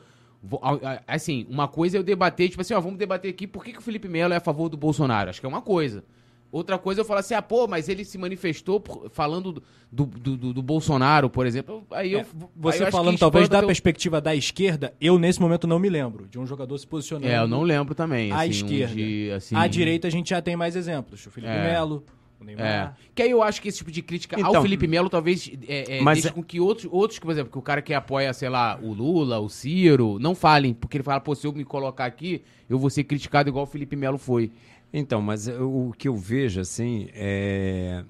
Assim, uma coisa é eu debater, tipo assim, ó, vamos debater aqui por que, que o Felipe Melo é a favor do Bolsonaro. Acho que é uma coisa. Outra coisa eu falar assim, ah, pô, mas ele se manifestou por, falando do, do, do, do, Bolsonaro, por exemplo. Aí eu, é, você aí eu falando talvez da teu... perspectiva da esquerda, eu nesse momento não me lembro de um jogador se posicionando. É, eu não lembro também. À assim, esquerda. Um de, assim... À direita a gente já tem mais exemplos. O Felipe é. Melo, é. Que aí eu acho que esse tipo de crítica então, ao Felipe Melo talvez é, é, mas... deixe com que outros, outros, por exemplo, que o cara que apoia, sei lá, o Lula, o Ciro, não falem, porque ele fala, pô, se eu me colocar aqui, eu vou ser criticado igual o Felipe Melo foi. Então, mas o que eu vejo, assim, é.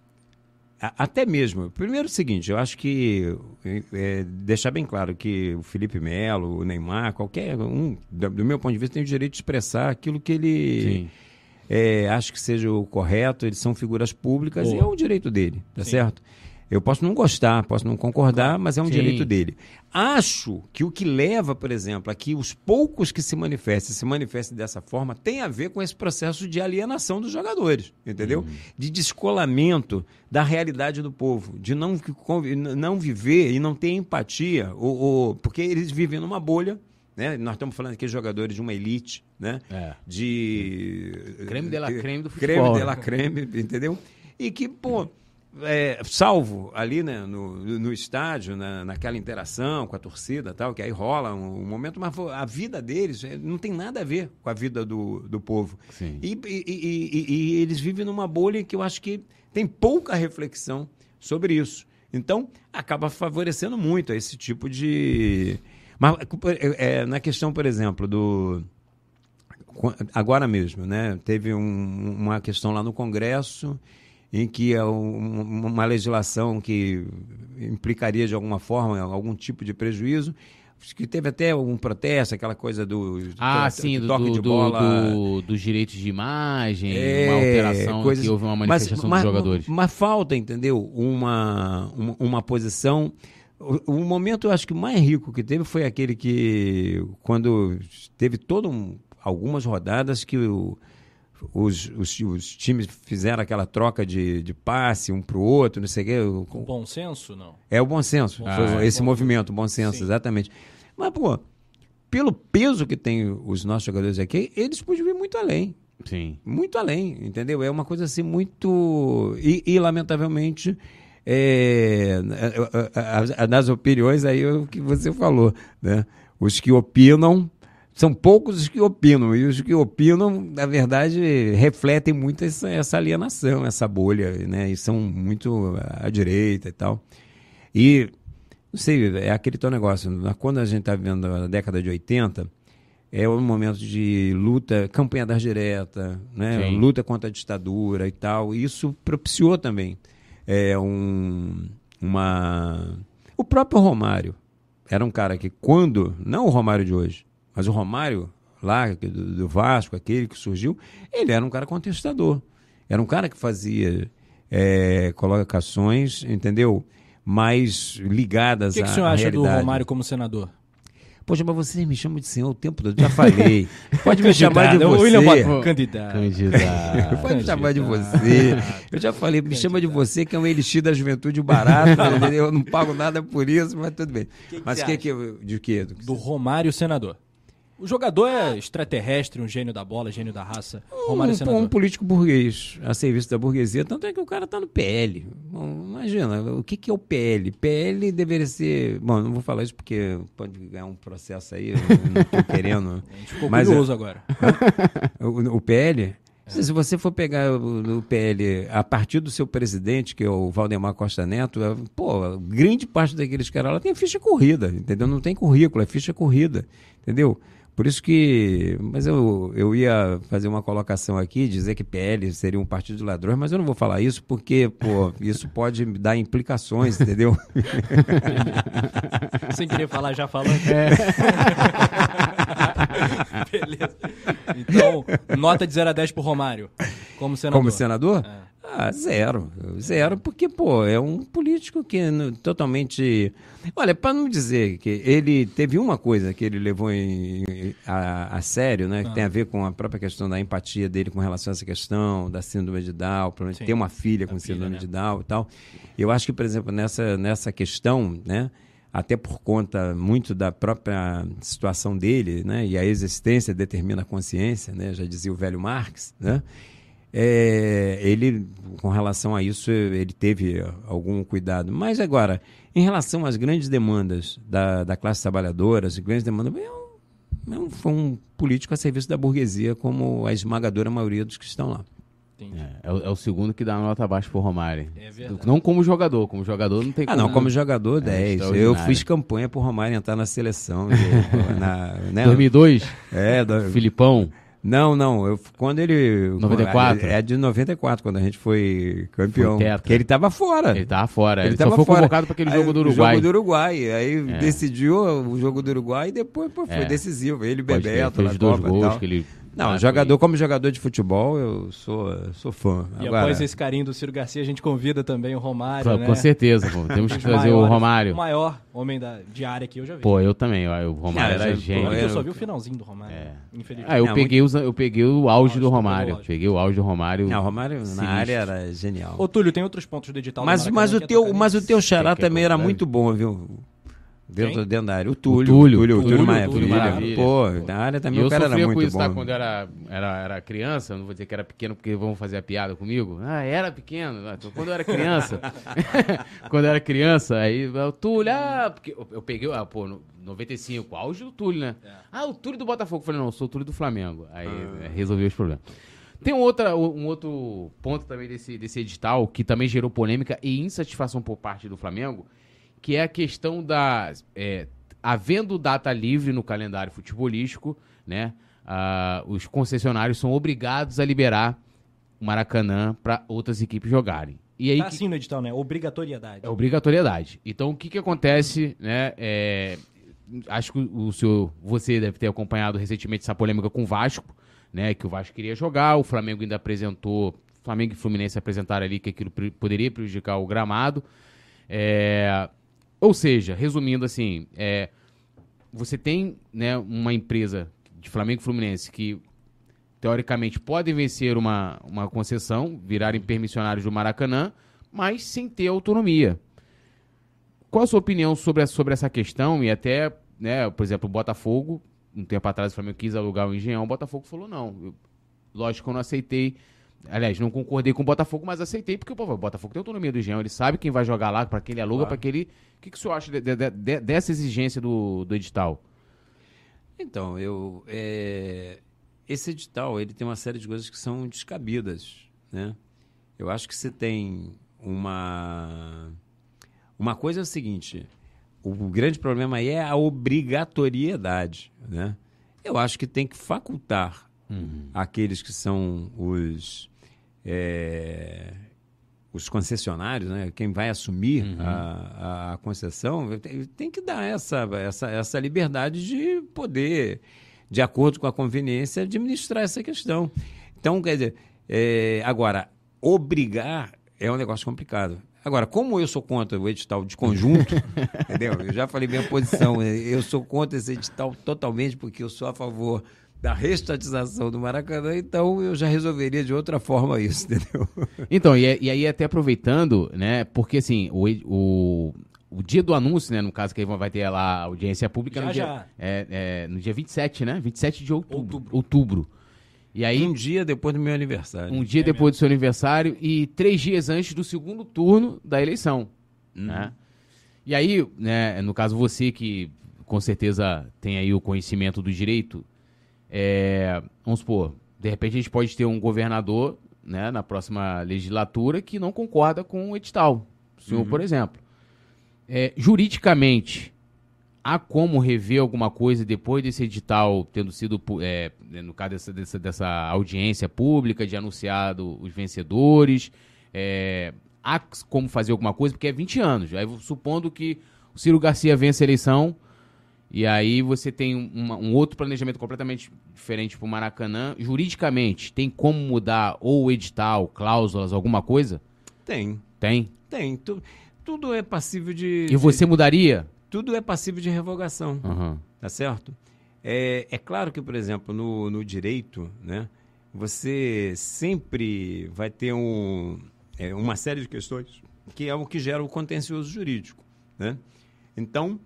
Até mesmo. Primeiro, o seguinte, eu acho que. É, deixar bem claro que o Felipe Melo, o Neymar, qualquer um, do meu ponto de vista, tem o direito de expressar aquilo que ele. Sim. É, acho que seja o correto, eles são figuras públicas Boa. e é o direito dele, tá Sim. certo? Eu posso não gostar, posso não concordar, mas é um Sim. direito dele. Acho que o que leva, por exemplo, a que os poucos que se manifestem se manifestem dessa forma tem a ver com esse processo de alienação dos jogadores, entendeu? Uhum. De descolamento da realidade do povo, de não, não viver e não ter empatia, ou, ou, porque eles vivem numa bolha. Né? Nós estamos falando aqui de jogadores de uma elite, né? É. De. Creme de la creme do futebol. Creme de la creme, entendeu? E que, pô é, salvo ali né, no, no estádio, na, naquela interação com a torcida tal, que aí rola um, um, momento, mas a vida deles é, não tem nada a ver com a vida do, do povo. E, e, e, e, eles vivem numa bolha que eu acho que tem pouca reflexão sobre isso. Então, acaba favorecendo muito esse tipo de. Mas é, é, na questão, por exemplo, do. Agora mesmo, né? Teve um, uma questão lá no Congresso em que é um, uma legislação que implicaria de alguma forma algum tipo de prejuízo que teve até um protesto, aquela coisa do ah, to, sim, do, toque do, de bola, do, dos direitos de imagem, é, uma alteração coisas, que houve uma manifestação mas, dos jogadores. Mas, mas falta, entendeu? Uma, uma, uma posição. O, o, momento, eu acho que mais rico que teve foi aquele que quando teve todo um, algumas rodadas que o os, os, os, times fizeram aquela troca de, de passe um para o outro, não sei o quê. Com bom senso, não? É o bom senso, ah, foi é esse bom movimento, bom senso, sim. exatamente. Mas, pô, pelo peso que tem os nossos jogadores aqui, eles podiam ir muito além. Sim. Muito além, entendeu? É uma coisa assim muito. E, e lamentavelmente. É, nas opiniões aí é o que você falou, né? Os que opinam são poucos os que opinam, e os que opinam, na verdade, refletem muito essa, essa alienação, essa bolha, né? E são muito à direita e tal. E, não sei, é aquele teu negócio. Quando a gente está vivendo a década de 80, é um momento de luta, campanha da direta, né? luta contra a ditadura e tal. E isso propiciou também é, um, uma. O próprio Romário era um cara que, quando. Não o Romário de hoje mas o Romário, lá do, do Vasco, aquele que surgiu, ele era um cara contestador. Era um cara que fazia é, colocações, entendeu? Mais ligadas à realidade. O que, que o senhor acha do Romário como senador? Poxa, mas vocês me chamam de senhor o tempo todo. Já falei. Pode me chamar de você. William Bottom. Candidato. Candidato. Pode me chamar de você. Eu já falei, me chama de você, que é um elixir da juventude barato. eu não pago nada por isso, mas tudo bem. Que mas o que, que, de quê? Do Romário senador. O jogador é extraterrestre, um gênio da bola, gênio da raça. Romário um, um político burguês, a serviço da burguesia. Tanto é que o cara está no PL. Bom, imagina, o que, que é o PL? PL deveria ser. Bom, não vou falar isso porque pode ganhar um processo aí, eu não estou querendo. A gente ficou mas, curioso agora. O, o PL Se você for pegar o, PL a partir do seu presidente, que é o Valdemar Costa Neto, é, pô, grande parte daqueles caras lá tem ficha corrida, entendeu? Não tem currículo, é ficha corrida, entendeu? Por isso que. Mas eu, eu ia fazer uma colocação aqui, dizer que PL seria um partido de ladrões, mas eu não vou falar isso porque, pô, isso pode dar implicações, entendeu? Sem querer falar, já falando. É. Beleza. Então, nota de 0 a 10 pro Romário, como senador. Como senador? É. Ah, zero. Zero, porque, pô, é um político que é totalmente. Olha, para não dizer que ele teve uma coisa que ele levou em, a, a, sério, né? Que ah. tem a ver com a própria questão da empatia dele com relação a essa questão da síndrome de Down, provavelmente ter uma filha com síndrome filha, né? de Down e tal. Eu acho que, por exemplo, nessa, nessa questão, né? Até por conta muito da própria situação dele, né? E a existência determina a consciência, né? Já dizia o velho Marx, né? É, ele, com relação a isso, ele teve algum cuidado. Mas agora, em relação às grandes demandas da, da classe trabalhadora, as grandes demandas, é um, é um, foi um político a serviço da burguesia, como a esmagadora maioria dos que estão lá. É, é, o, é, o, segundo que dá uma nota baixa pro Romário. É não como jogador, como jogador não tem Ah, como... não, como jogador 10. É eu fiz campanha pro Romário entrar na seleção. De, na, né? 2002? É, do... Filipão. Não, não. Eu, quando ele. 94? É de 94, quando a gente foi campeão. Foi porque ele estava fora. Ele estava fora. Ele, ele só foi fora. convocado para aquele jogo do Uruguai. jogo do Uruguai. Aí é. decidiu o jogo do Uruguai e depois pô, foi é. decisivo. Ele, Bebeto, fez dois gols que ele não, jogador como jogador de futebol, eu sou, sou fã. E Agora, após esse carinho do Ciro Garcia, a gente convida também o Romário. Né? Com certeza, pô. temos que fazer o Romário. O maior homem da, de área que eu já vi. Pô, eu também. O Romário era gênio. Eu só vi o finalzinho do Romário, é. infelizmente. Ah, eu, é, peguei muito... os, eu peguei o auge do Romário. Peguei o auge do Romário. Não, o Romário na área era genial. Ô, Túlio, tem outros pontos do edital mas, mas, o teu, mas o teu xará também era muito bom, viu? Dentro, dentro da área. O Túlio. O Túlio. Túlio, o Túlio, Túlio, Maravilha. Pô, na área também e o cara era muito com isso, bom. Tá, quando eu era, era, era criança, não vou dizer que era pequeno porque vão fazer a piada comigo. Ah, era pequeno. Quando eu era criança. quando eu era criança, aí o Túlio, ah, porque eu, eu peguei, ah, pô, no 95, auge do Túlio, né? É. Ah, o Túlio do Botafogo. Eu falei, não, eu sou o Túlio do Flamengo. Aí ah. é, resolvi os problemas. Tem um, outra, um outro ponto também desse, desse edital que também gerou polêmica e insatisfação por parte do Flamengo, que é a questão da. É, havendo data livre no calendário futebolístico, né, os concessionários são obrigados a liberar o Maracanã para outras equipes jogarem. E aí, tá assim no edital, né? Obrigatoriedade. É obrigatoriedade. Então, o que, que acontece, né? É, acho que o senhor, você deve ter acompanhado recentemente essa polêmica com o Vasco, né? Que o Vasco queria jogar, o Flamengo ainda apresentou, Flamengo e Fluminense apresentaram ali que aquilo poderia prejudicar o gramado. É, ou seja, resumindo assim, é, você tem né, uma empresa de Flamengo e Fluminense que teoricamente pode vencer uma, uma concessão, virarem permissionários do Maracanã, mas sem ter autonomia. Qual a sua opinião sobre, sobre essa questão? E até, né, por exemplo, o Botafogo, um tempo atrás o Flamengo quis alugar o Engenhão, o Botafogo falou não. Eu, lógico que eu não aceitei Aliás, não concordei com o Botafogo, mas aceitei, porque pô, o Botafogo tem autonomia do Engenhão, ele sabe quem vai jogar lá, para quem ele aluga, claro. para que ele. O que, que o senhor acha de, de, de, dessa exigência do, do edital? Então, eu. É... Esse edital ele tem uma série de coisas que são descabidas. Né? Eu acho que você tem uma. Uma coisa é o seguinte: o grande problema aí é a obrigatoriedade. Né? Eu acho que tem que facultar uhum. aqueles que são os é, os concessionários, né, quem vai assumir uhum. a, a, concessão, tem, tem, que dar essa, essa, essa liberdade de poder, de acordo com a conveniência, administrar essa questão. Então, quer dizer, é, agora, obrigar é um negócio complicado. Agora, como eu sou contra o edital de conjunto, entendeu? Eu já falei minha posição, eu sou contra esse edital totalmente, porque eu sou a favor da restatização do Maracanã, então eu já resolveria de outra forma isso, entendeu? Então, e, e aí até aproveitando, né, porque assim, o, o, o dia do anúncio, né, no caso que vai ter lá a audiência pública já, no, dia, é, é, no dia 27, né, 27 de outubro. outubro. outubro. E aí, um dia depois do meu aniversário. Um dia é depois mesmo. do seu aniversário e três dias antes do segundo turno da eleição, uhum. né? E aí, né, no caso você que com certeza tem aí o conhecimento do direito, é, vamos supor, De repente a gente pode ter um governador, né, na próxima legislatura que não concorda com o edital. O senhor, uhum. por exemplo. É, juridicamente, há como rever alguma coisa depois desse edital tendo sido, é, no caso dessa, dessa, dessa, audiência pública, de anunciado os vencedores? É, há como fazer alguma coisa? Porque é 20 anos. Aí, supondo que o Ciro Garcia vence a eleição, e aí você tem uma, um outro planejamento completamente diferente para o Maracanã. Juridicamente, tem como mudar ou edital, cláusulas, alguma coisa? Tem. Tem? Tem. Tu, tudo é passível de. E você de, mudaria? Tudo é passível de revogação. Uhum. Tá certo? É, é claro que, por exemplo, no, no direito, né, você sempre vai ter um, é, uma série de questões que é o que gera o contencioso jurídico. Né? Então,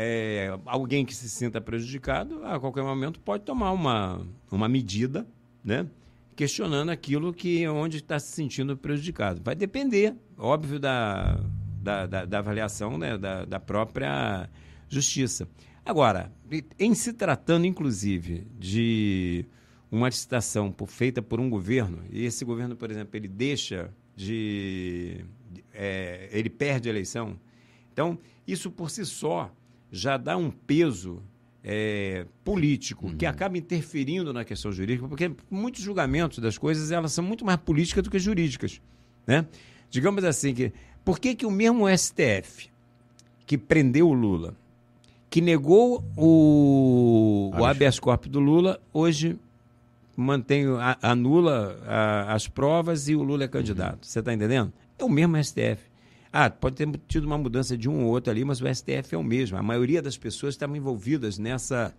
é, alguém que se sinta prejudicado, a qualquer momento pode tomar uma, uma medida, né? questionando aquilo que onde está se sentindo prejudicado. Vai depender, óbvio, da, da, da, da avaliação né? da, da própria justiça. Agora, em se tratando, inclusive, de uma licitação feita por um governo, e esse governo, por exemplo, ele deixa de. É, ele perde a eleição. Então, isso por si só já dá um peso é, político uhum. que acaba interferindo na questão jurídica, porque muitos julgamentos das coisas elas são muito mais políticas do que jurídicas, né? Digamos assim que por que que o mesmo STF que prendeu o Lula, que negou o, o habeas corpus do Lula, hoje mantém anula a, as provas e o Lula é candidato. Uhum. Você está entendendo? É o mesmo STF. Ah, pode ter tido uma mudança de um ou outro ali, mas o STF é o mesmo. A maioria das pessoas estavam envolvidas nessa,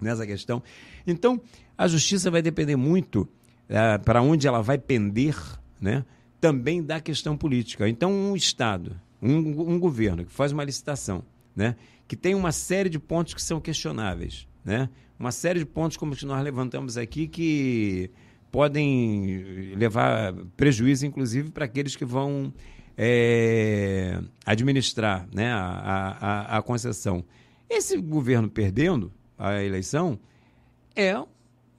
nessa questão. Então, a justiça vai depender muito é, para onde ela vai pender, né? também da questão política. Então, um Estado, um, um governo que faz uma licitação, né? que tem uma série de pontos que são questionáveis, né? uma série de pontos como que nós levantamos aqui que podem levar prejuízo, inclusive, para aqueles que vão é, administrar né, a, a, a concessão. Esse governo perdendo a eleição é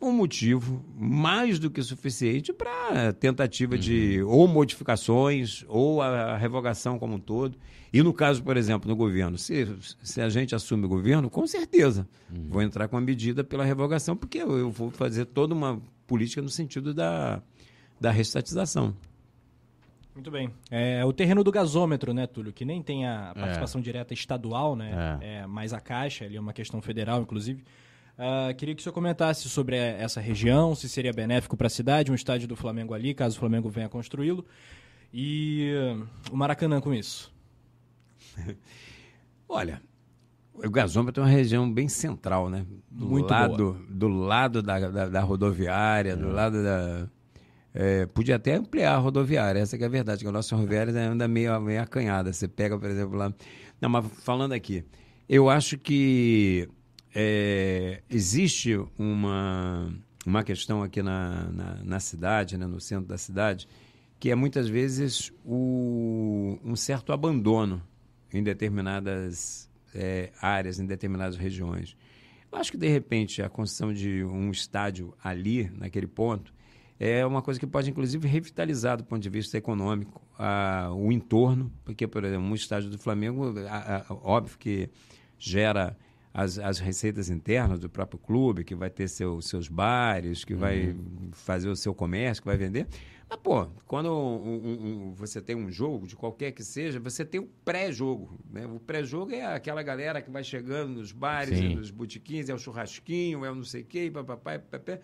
um motivo mais do que suficiente para tentativa uhum. de ou modificações ou a revogação como um todo. E no caso, por exemplo, no governo, se, se a gente assume o governo, com certeza uhum. vou entrar com a medida pela revogação, porque eu, eu, vou fazer toda uma política no sentido da, da restatização. Muito bem. É o terreno do gasômetro, né, Túlio? Que nem tem a é. participação é. direta estadual, né? É. é. mais a Caixa, ali é uma questão federal, inclusive. Uh, queria que o senhor comentasse sobre essa região, se seria benéfico para a cidade, um estádio do Flamengo ali, caso o Flamengo venha construí-lo. E uh, o Maracanã com isso. Olha, o gasômetro é uma região bem central, né? Do Muito lado, boa. Do lado da, da, da rodoviária, do é. lado da é, podia até ampliar a rodoviária, essa é a verdade, que a nossa rodoviária anda meio, meio acanhada. Você pega, por exemplo, lá. Não, mas falando aqui, eu acho que é, existe uma, uma questão aqui na, na, na, cidade, né, no centro da cidade, que é muitas vezes o, um certo abandono em determinadas é, áreas, em determinadas regiões. Eu acho que, de repente, a construção de um estádio ali, naquele ponto, é uma coisa que pode, inclusive, revitalizar do ponto de vista econômico a, o entorno, porque, por exemplo, um estádio do Flamengo, a, a, óbvio que gera as, as receitas internas do próprio clube, que vai ter seu, seus bares, que uhum. vai fazer o seu comércio, que vai vender. Mas, pô, quando um, um, você tem um jogo, de qualquer que seja, você tem o pré-jogo. Né? O pré-jogo é aquela galera que vai chegando nos bares, nos botiquins, é o churrasquinho, é o não sei o quê, papapá, papapá.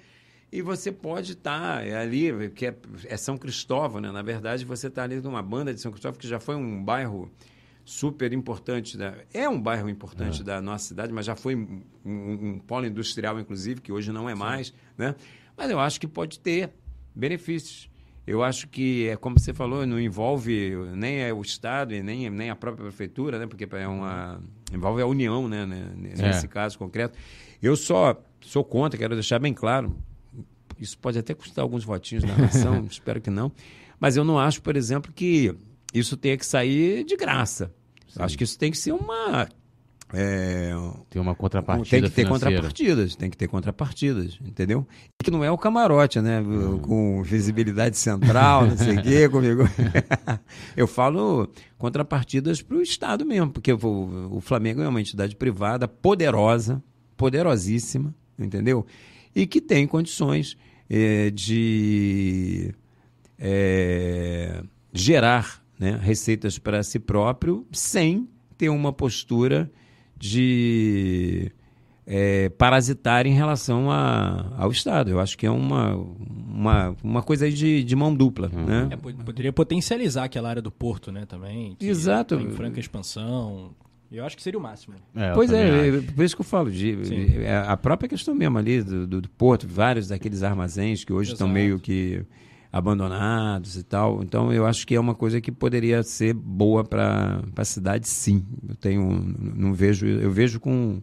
E você pode estar tá ali, que é, é, São Cristóvão, né? Na verdade, você está ali numa banda de São Cristóvão, que já foi um bairro super importante. Da, é um bairro importante é. da nossa cidade, mas já foi um, um, polo industrial, inclusive, que hoje não é Sim. mais. Né? Mas eu acho que pode ter benefícios. Eu acho que, é como você falou, não envolve nem é o Estado e nem, nem a própria prefeitura, né? porque é uma, envolve a União, né? nesse é. caso concreto. Eu só sou contra, quero deixar bem claro, isso pode até custar alguns votinhos na nação, espero que não. Mas eu não acho, por exemplo, que isso tenha que sair de graça. Acho que isso tem que ser uma É, tem uma contrapartida. Tem que ter financeira. contrapartidas, tem que ter contrapartidas, entendeu? E que não é o camarote, né? Hum. Com visibilidade central, não sei o quê, comigo. Eu falo contrapartidas para o Estado mesmo, porque o Flamengo é uma entidade privada poderosa, poderosíssima, entendeu? E que tem condições é, de é, gerar né, receitas para si próprio sem ter uma postura de é, parasitar em relação a, ao Estado. Eu acho que é uma, uma, uma coisa de, de mão dupla. Uhum. Né? É, poderia potencializar aquela área do porto né, também. Exato. Em franca expansão. Eu acho que seria o máximo. É, pois é, é, por isso que eu falo. De, é, a própria questão mesmo ali do, do, do porto, vários daqueles armazéns que hoje Exato. estão meio que abandonados e tal. Então eu acho que é uma coisa que poderia ser boa para a cidade, sim. Eu tenho, não vejo, eu vejo com,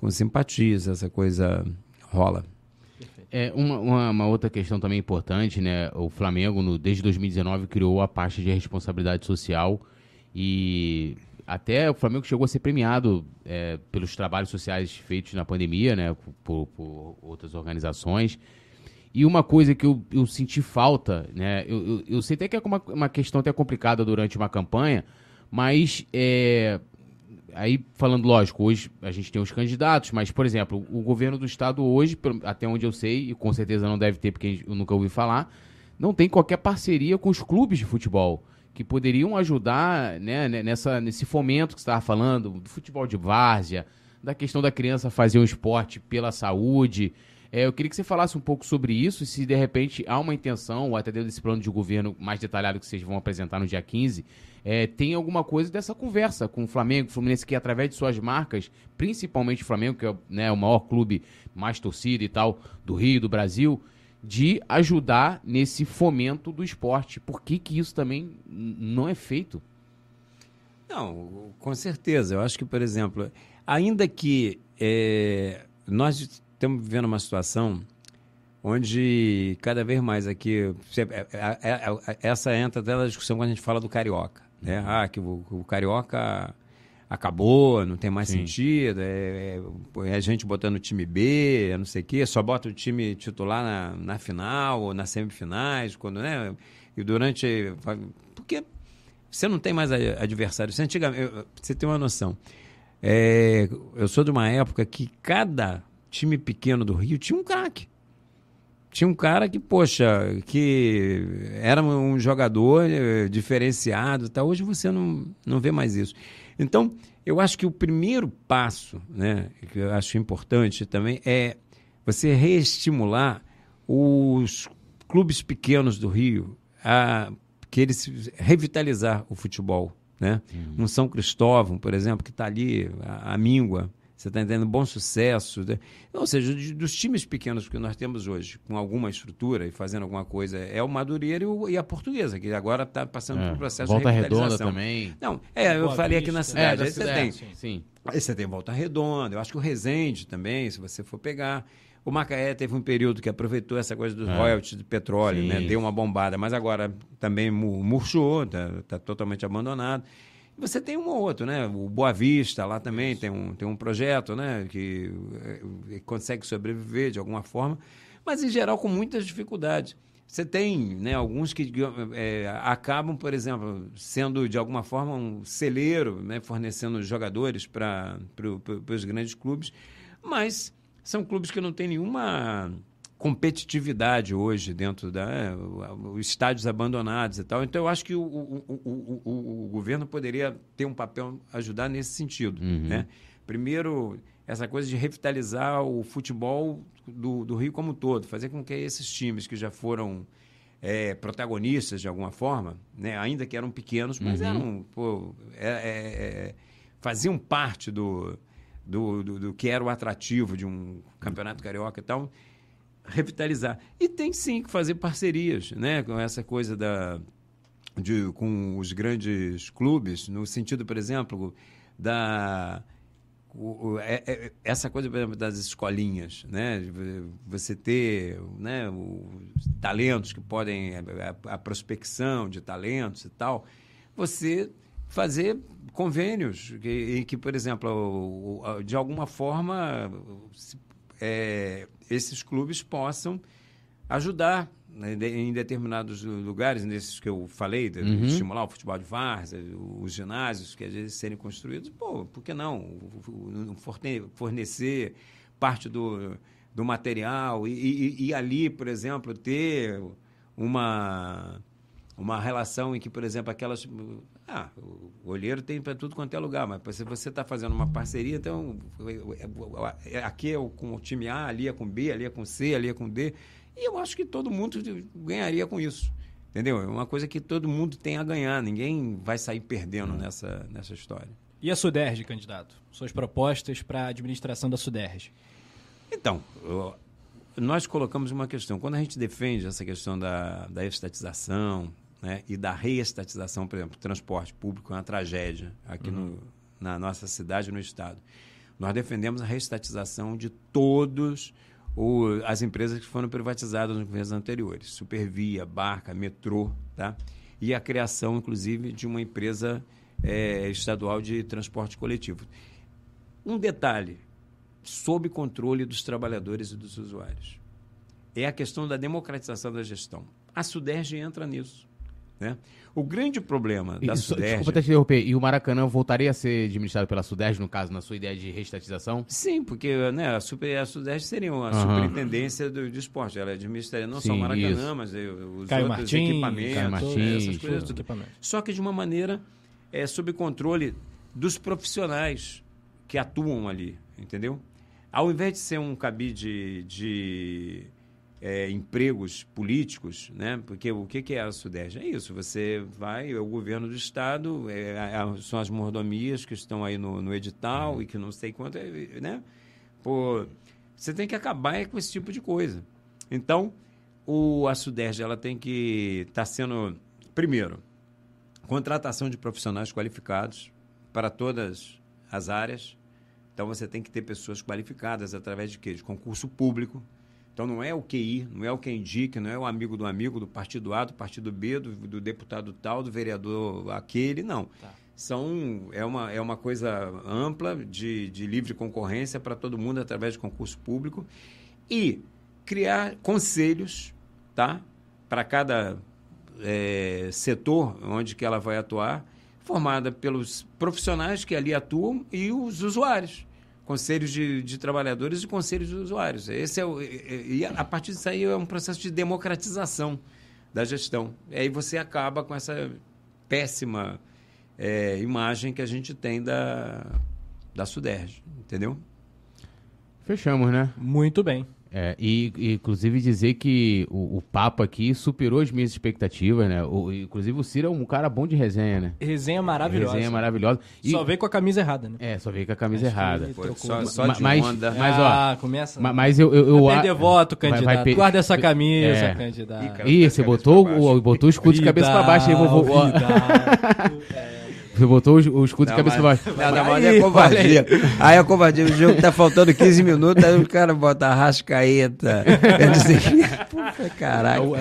com simpatias essa coisa rola. É uma, uma, uma, outra questão também importante, né? O Flamengo, no, desde 2019, criou a parte de responsabilidade social e até o Flamengo chegou a ser premiado é, pelos trabalhos sociais feitos na pandemia, né? Por, por outras organizações. E uma coisa que eu, eu senti falta, né? Eu, eu, eu, sei até que é uma, uma questão até complicada durante uma campanha, mas é, aí falando lógico, hoje a gente tem os candidatos, mas, por exemplo, o governo do estado hoje, até onde eu sei, e com certeza não deve ter, porque eu nunca ouvi falar, não tem qualquer parceria com os clubes de futebol que poderiam ajudar né, nessa, nesse fomento que você estava falando, do futebol de várzea, da questão da criança fazer um esporte pela saúde. É, eu queria que você falasse um pouco sobre isso, se de repente há uma intenção, ou até dentro desse plano de governo mais detalhado que vocês vão apresentar no dia 15, é, tem alguma coisa dessa conversa com o Flamengo, Fluminense, que através de suas marcas, principalmente o Flamengo, que é né, o maior clube mais torcido e tal do Rio, do Brasil, de ajudar nesse fomento do esporte. Por que, que isso também não é feito? Não, com certeza. Eu acho que, por exemplo, ainda que é, nós estamos vivendo uma situação onde cada vez mais aqui é, é, é, essa entra até na discussão quando a gente fala do carioca, né? Uhum. Ah, que o, o carioca acabou, não tem mais Sim. sentido, é, é, a gente botando o time B, não sei o quê, só bota o time titular na, na final ou nas semifinais, quando, né? E durante. Porque você não tem mais adversário. Você, antigamente, você tem uma noção. É, eu sou de uma época que cada time pequeno do Rio tinha um craque. Tinha um cara que, poxa, que era um jogador eh, diferenciado. Tá? Hoje você não, não vê mais isso. Então, eu acho que o primeiro passo, né, que eu acho importante também, é você reestimular os clubes pequenos do Rio a que eles revitalizar o futebol. Né? Uhum. Um São Cristóvão, por exemplo, que está ali, a, a míngua, você está entendendo? Bom sucesso. Né? Ou seja, dos times pequenos que nós temos hoje, com alguma estrutura e fazendo alguma coisa, é o Madureira e, o, e a Portuguesa, que agora está passando é. por um processo Volta de revitalização. Redonda também. Não, é, eu Boa falei aqui na cidade. É, aí você tem. Sim, sim. Aí você tem Volta Redonda, eu acho que o Resende também, se você for pegar. O Macaé teve um período que aproveitou essa coisa dos é. royalties de petróleo, né? Deu uma bombada, mas agora também murchou, está tá totalmente abandonado. Você tem um ou outro, né? O Boa Vista lá também tem um, tem um projeto, né? Que, que eh, consegue sobreviver de alguma forma, mas em geral com muitas dificuldades. Você tem né, alguns que é, acabam, por exemplo, sendo de alguma forma um celeiro, né, fornecendo jogadores para os grandes clubes, mas são clubes que não têm nenhuma competitividade hoje dentro da é, os estádios abandonados e tal. Então eu acho que o, o, o, o, o governo poderia ter um papel ajudar nesse sentido, uhum. né? Primeiro essa coisa de revitalizar o futebol do, do Rio como um todo, fazer com que esses times que já foram é, protagonistas de alguma forma, né? ainda que eram pequenos, mas uhum. eram pô, é, é, é, faziam parte do, do, do, do que era o atrativo de um campeonato carioca e tal revitalizar. E tem sim que fazer parcerias, né? Com essa coisa da, de, com os grandes clubes, no sentido, por exemplo, da é, é, essa coisa exemplo, das escolinhas, né? Você ter né, os talentos que podem a, a, prospecção de talentos e tal, você fazer convênios em que, por exemplo, de alguma forma é, esses clubes possam ajudar né, em determinados lugares, nesses que eu falei, de uhum. estimular o futebol de várzea, os ginásios que às vezes serem construídos, pô, por que não? Fornecer parte do, do material e, e, e ali, por exemplo, ter uma, uma relação em que, por exemplo, aquelas. Ah, o olheiro tem para tudo quanto é lugar, mas se você está fazendo uma parceria, então aqui é com o time A, ali é com B, ali é com C, ali é com D. E eu acho que todo mundo ganharia com isso. Entendeu? É uma coisa que todo mundo tem a ganhar. Ninguém vai sair perdendo hum. nessa, nessa história. E a Suderj, candidato? Suas propostas para a administração da Suderj? Então, eu, nós colocamos uma questão. Quando a gente defende essa questão da, da estatização né, e da reestatização, por exemplo, transporte público é uma tragédia aqui uhum. no, na nossa cidade e no Estado. Nós defendemos a reestatização de todos o, as empresas que foram privatizadas nos governos anteriores, Supervia, Barca, Metrô, tá? e a criação, inclusive, de uma empresa é, estadual de transporte coletivo. Um detalhe, sob controle dos trabalhadores e dos usuários. É a questão da democratização da gestão. A Suderge entra nisso. Né? O grande problema da Isso, Sudeste... Desculpa te interromper. E o Maracanã voltaria a ser administrado pela Sudeste, no caso, na sua ideia de restatização? Sim, porque né, a, super, a Sudeste seria uma uhum. superintendência do, do, esporte. Ela administraria não Sim, só o Maracanã, isso. mas os Caio outros Martins, equipamentos, Caio Martins, essas coisas tudo. Só que de uma maneira é, sob controle dos profissionais que atuam ali, entendeu? Ao invés de ser um cabide de, de é, empregos políticos, né? Porque o que, que é a Sudeste? É isso, você vai, é o governo do Estado, é, é, são as mordomias que estão aí no, no edital e que não sei quanto, é, né? Pô, você tem que acabar com esse tipo de coisa. Então, o, a Sudeste ela tem que estar tá sendo, primeiro, contratação de profissionais qualificados para todas as áreas. Então, você tem que ter pessoas qualificadas através de quê? De concurso público, então não é o QI, não é o que indica, não é o amigo do amigo, do partido A, do partido B, do, do deputado tal, do vereador aquele, não. Tá. São, é, uma, é uma coisa ampla, de, de livre concorrência para todo mundo através de concurso público. E criar conselhos tá? para cada é, setor onde que ela vai atuar, formada pelos profissionais que ali atuam e os usuários conselhos de, de, trabalhadores e conselhos de usuários. Esse é o, e, a partir disso aí é um processo de democratização da gestão. E aí você acaba com essa péssima é, imagem que a gente tem da, da Suderj, entendeu? Fechamos, né? Muito bem. É, e, e, inclusive dizer que o, o, papo aqui superou as minhas expectativas, né? O, inclusive o Ciro é um cara bom de resenha, né? Resenha maravilhosa. Resenha maravilhosa. E, só veio com a camisa errada, né? É, só veio com a camisa Acho errada. Foi, só, só de mas, onda. Mas, ó, ah, começa. Mas eu... eu, eu vai perder voto, candidato. Vai, vai Guarda essa camisa, é. candidato. Ih, você botou, o, botou o escudo de cabeça pra baixo aí, vovô. é. Você botou o, escudo de cabeça pra baixo. Não, não, mas é covardia. Aí é covardia. O jogo tá faltando 15 minutos, aí o cara bota a rascaeta. Eu disse, puta caralho. É,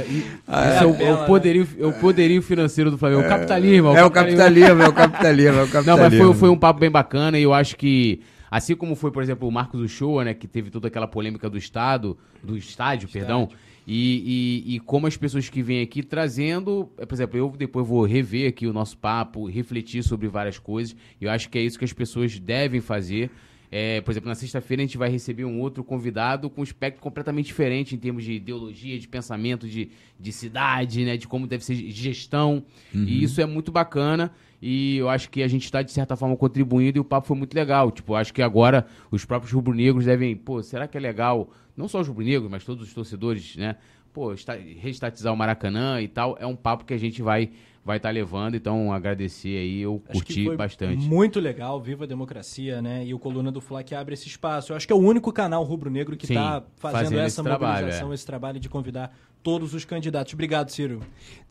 é, o, é, o poderio, é o poderio financeiro do Flamengo. É o capitalismo. É o capitalismo, é o capitalismo. É o capitalismo. Não, mas foi, foi um papo bem bacana e eu acho que Assim como foi, por exemplo, o Marcos Uchoa, né, que teve toda aquela polêmica do Estado, do estádio, estádio. perdão, e, e, e, como as pessoas que vêm aqui trazendo, por exemplo, eu depois vou rever aqui o nosso papo, refletir sobre várias coisas. E eu acho que é isso que as pessoas devem fazer. É, por exemplo, na sexta-feira a gente vai receber um outro convidado com um espectro completamente diferente em termos de ideologia, de pensamento, de, de cidade, né, de como deve ser gestão. Uhum. E isso é muito bacana. E eu acho que a gente está, de certa forma, contribuindo e o papo foi muito legal. Tipo, acho que agora os próprios rubro-negros devem, pô, será que é legal não só os rubro-negros, mas todos os torcedores, né? Pô, restatizar o Maracanã e tal, é um papo que a gente vai vai estar tá levando, então agradecer aí, eu acho curti bastante. Muito legal, viva a democracia, né? E o Coluna do Fla que abre esse espaço. Eu acho que é o único canal rubro-negro que está fazendo, fazendo, essa esse mobilização, trabalho, é. esse trabalho de convidar todos os candidatos. Obrigado, Ciro.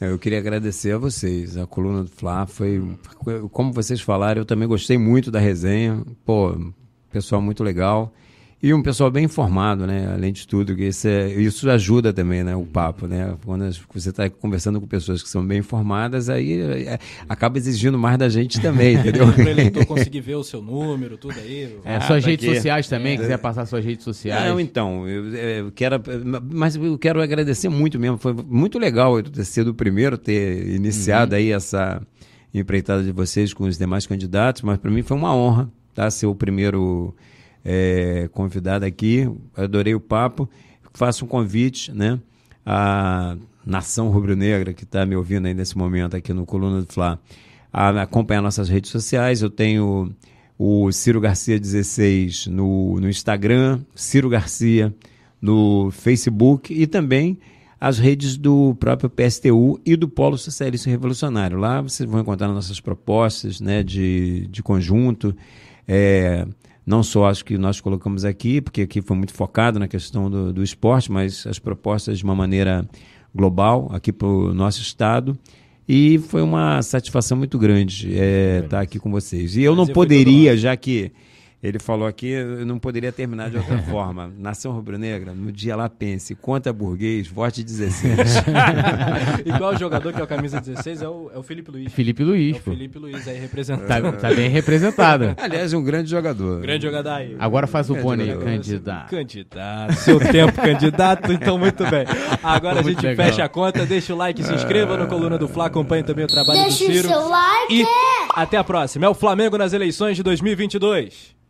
Eu queria agradecer a vocês. A coluna do Fla foi, como vocês falaram, eu também gostei muito da resenha. Pô, pessoal muito legal. E um pessoal bem informado, né? Além de tudo, que isso, é, isso ajuda também, né? O papo, né? Quando você está conversando com pessoas que são bem informadas, aí é, acaba exigindo mais da gente também, entendeu? Para o eleitor conseguir ver o seu número, tudo aí. É, ah, suas redes aqui. sociais também, é. quiser passar suas redes sociais. Não, então, eu, eu, quero, mas eu quero agradecer muito mesmo. Foi muito legal eu ter sido o primeiro, ter iniciado uhum. aí essa empreitada de vocês com os demais candidatos, mas para mim foi uma honra, tá? Ser o primeiro é, convidado aqui. Adorei o papo. Faço um convite, né? A nação rubro-negra que está me ouvindo aí nesse momento aqui no Coluna do Fla, a acompanhar nossas redes sociais. Eu tenho o Ciro Garcia 16 no, no Instagram, Ciro Garcia no Facebook e também as redes do próprio PSTU e do Polo Socialista Revolucionário. Lá vocês vão encontrar nossas propostas né, de, de conjunto, é, não só as que nós colocamos aqui, porque aqui foi muito focado na questão do, do esporte, mas as propostas de uma maneira global aqui para o nosso estado. E foi uma satisfação muito grande estar é, tá aqui com vocês. E eu não poderia, já que ele falou aqui, eu não poderia terminar de outra forma. Nação Rubro-Negra, no dia lá pense, conta burguês, vote 16. Igual o jogador que é o camisa 16 é o, é o Felipe Luiz. Felipe Luiz, é o pô. Felipe Luiz aí representado. Tá, tá, bem representado. Aliás, um grande jogador. Grande jogador aí. Agora faz o Boni, candidato. Candidato. Seu tempo, candidato, então muito bem. Agora muito a gente legal. fecha a conta, deixa o like, se inscreva no Coluna do Fla, acompanhe também o trabalho deixa do Ciro. Deixa o seu like. E até a próxima. É o Flamengo nas eleições de 2022.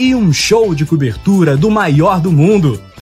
e um show de cobertura do maior do mundo.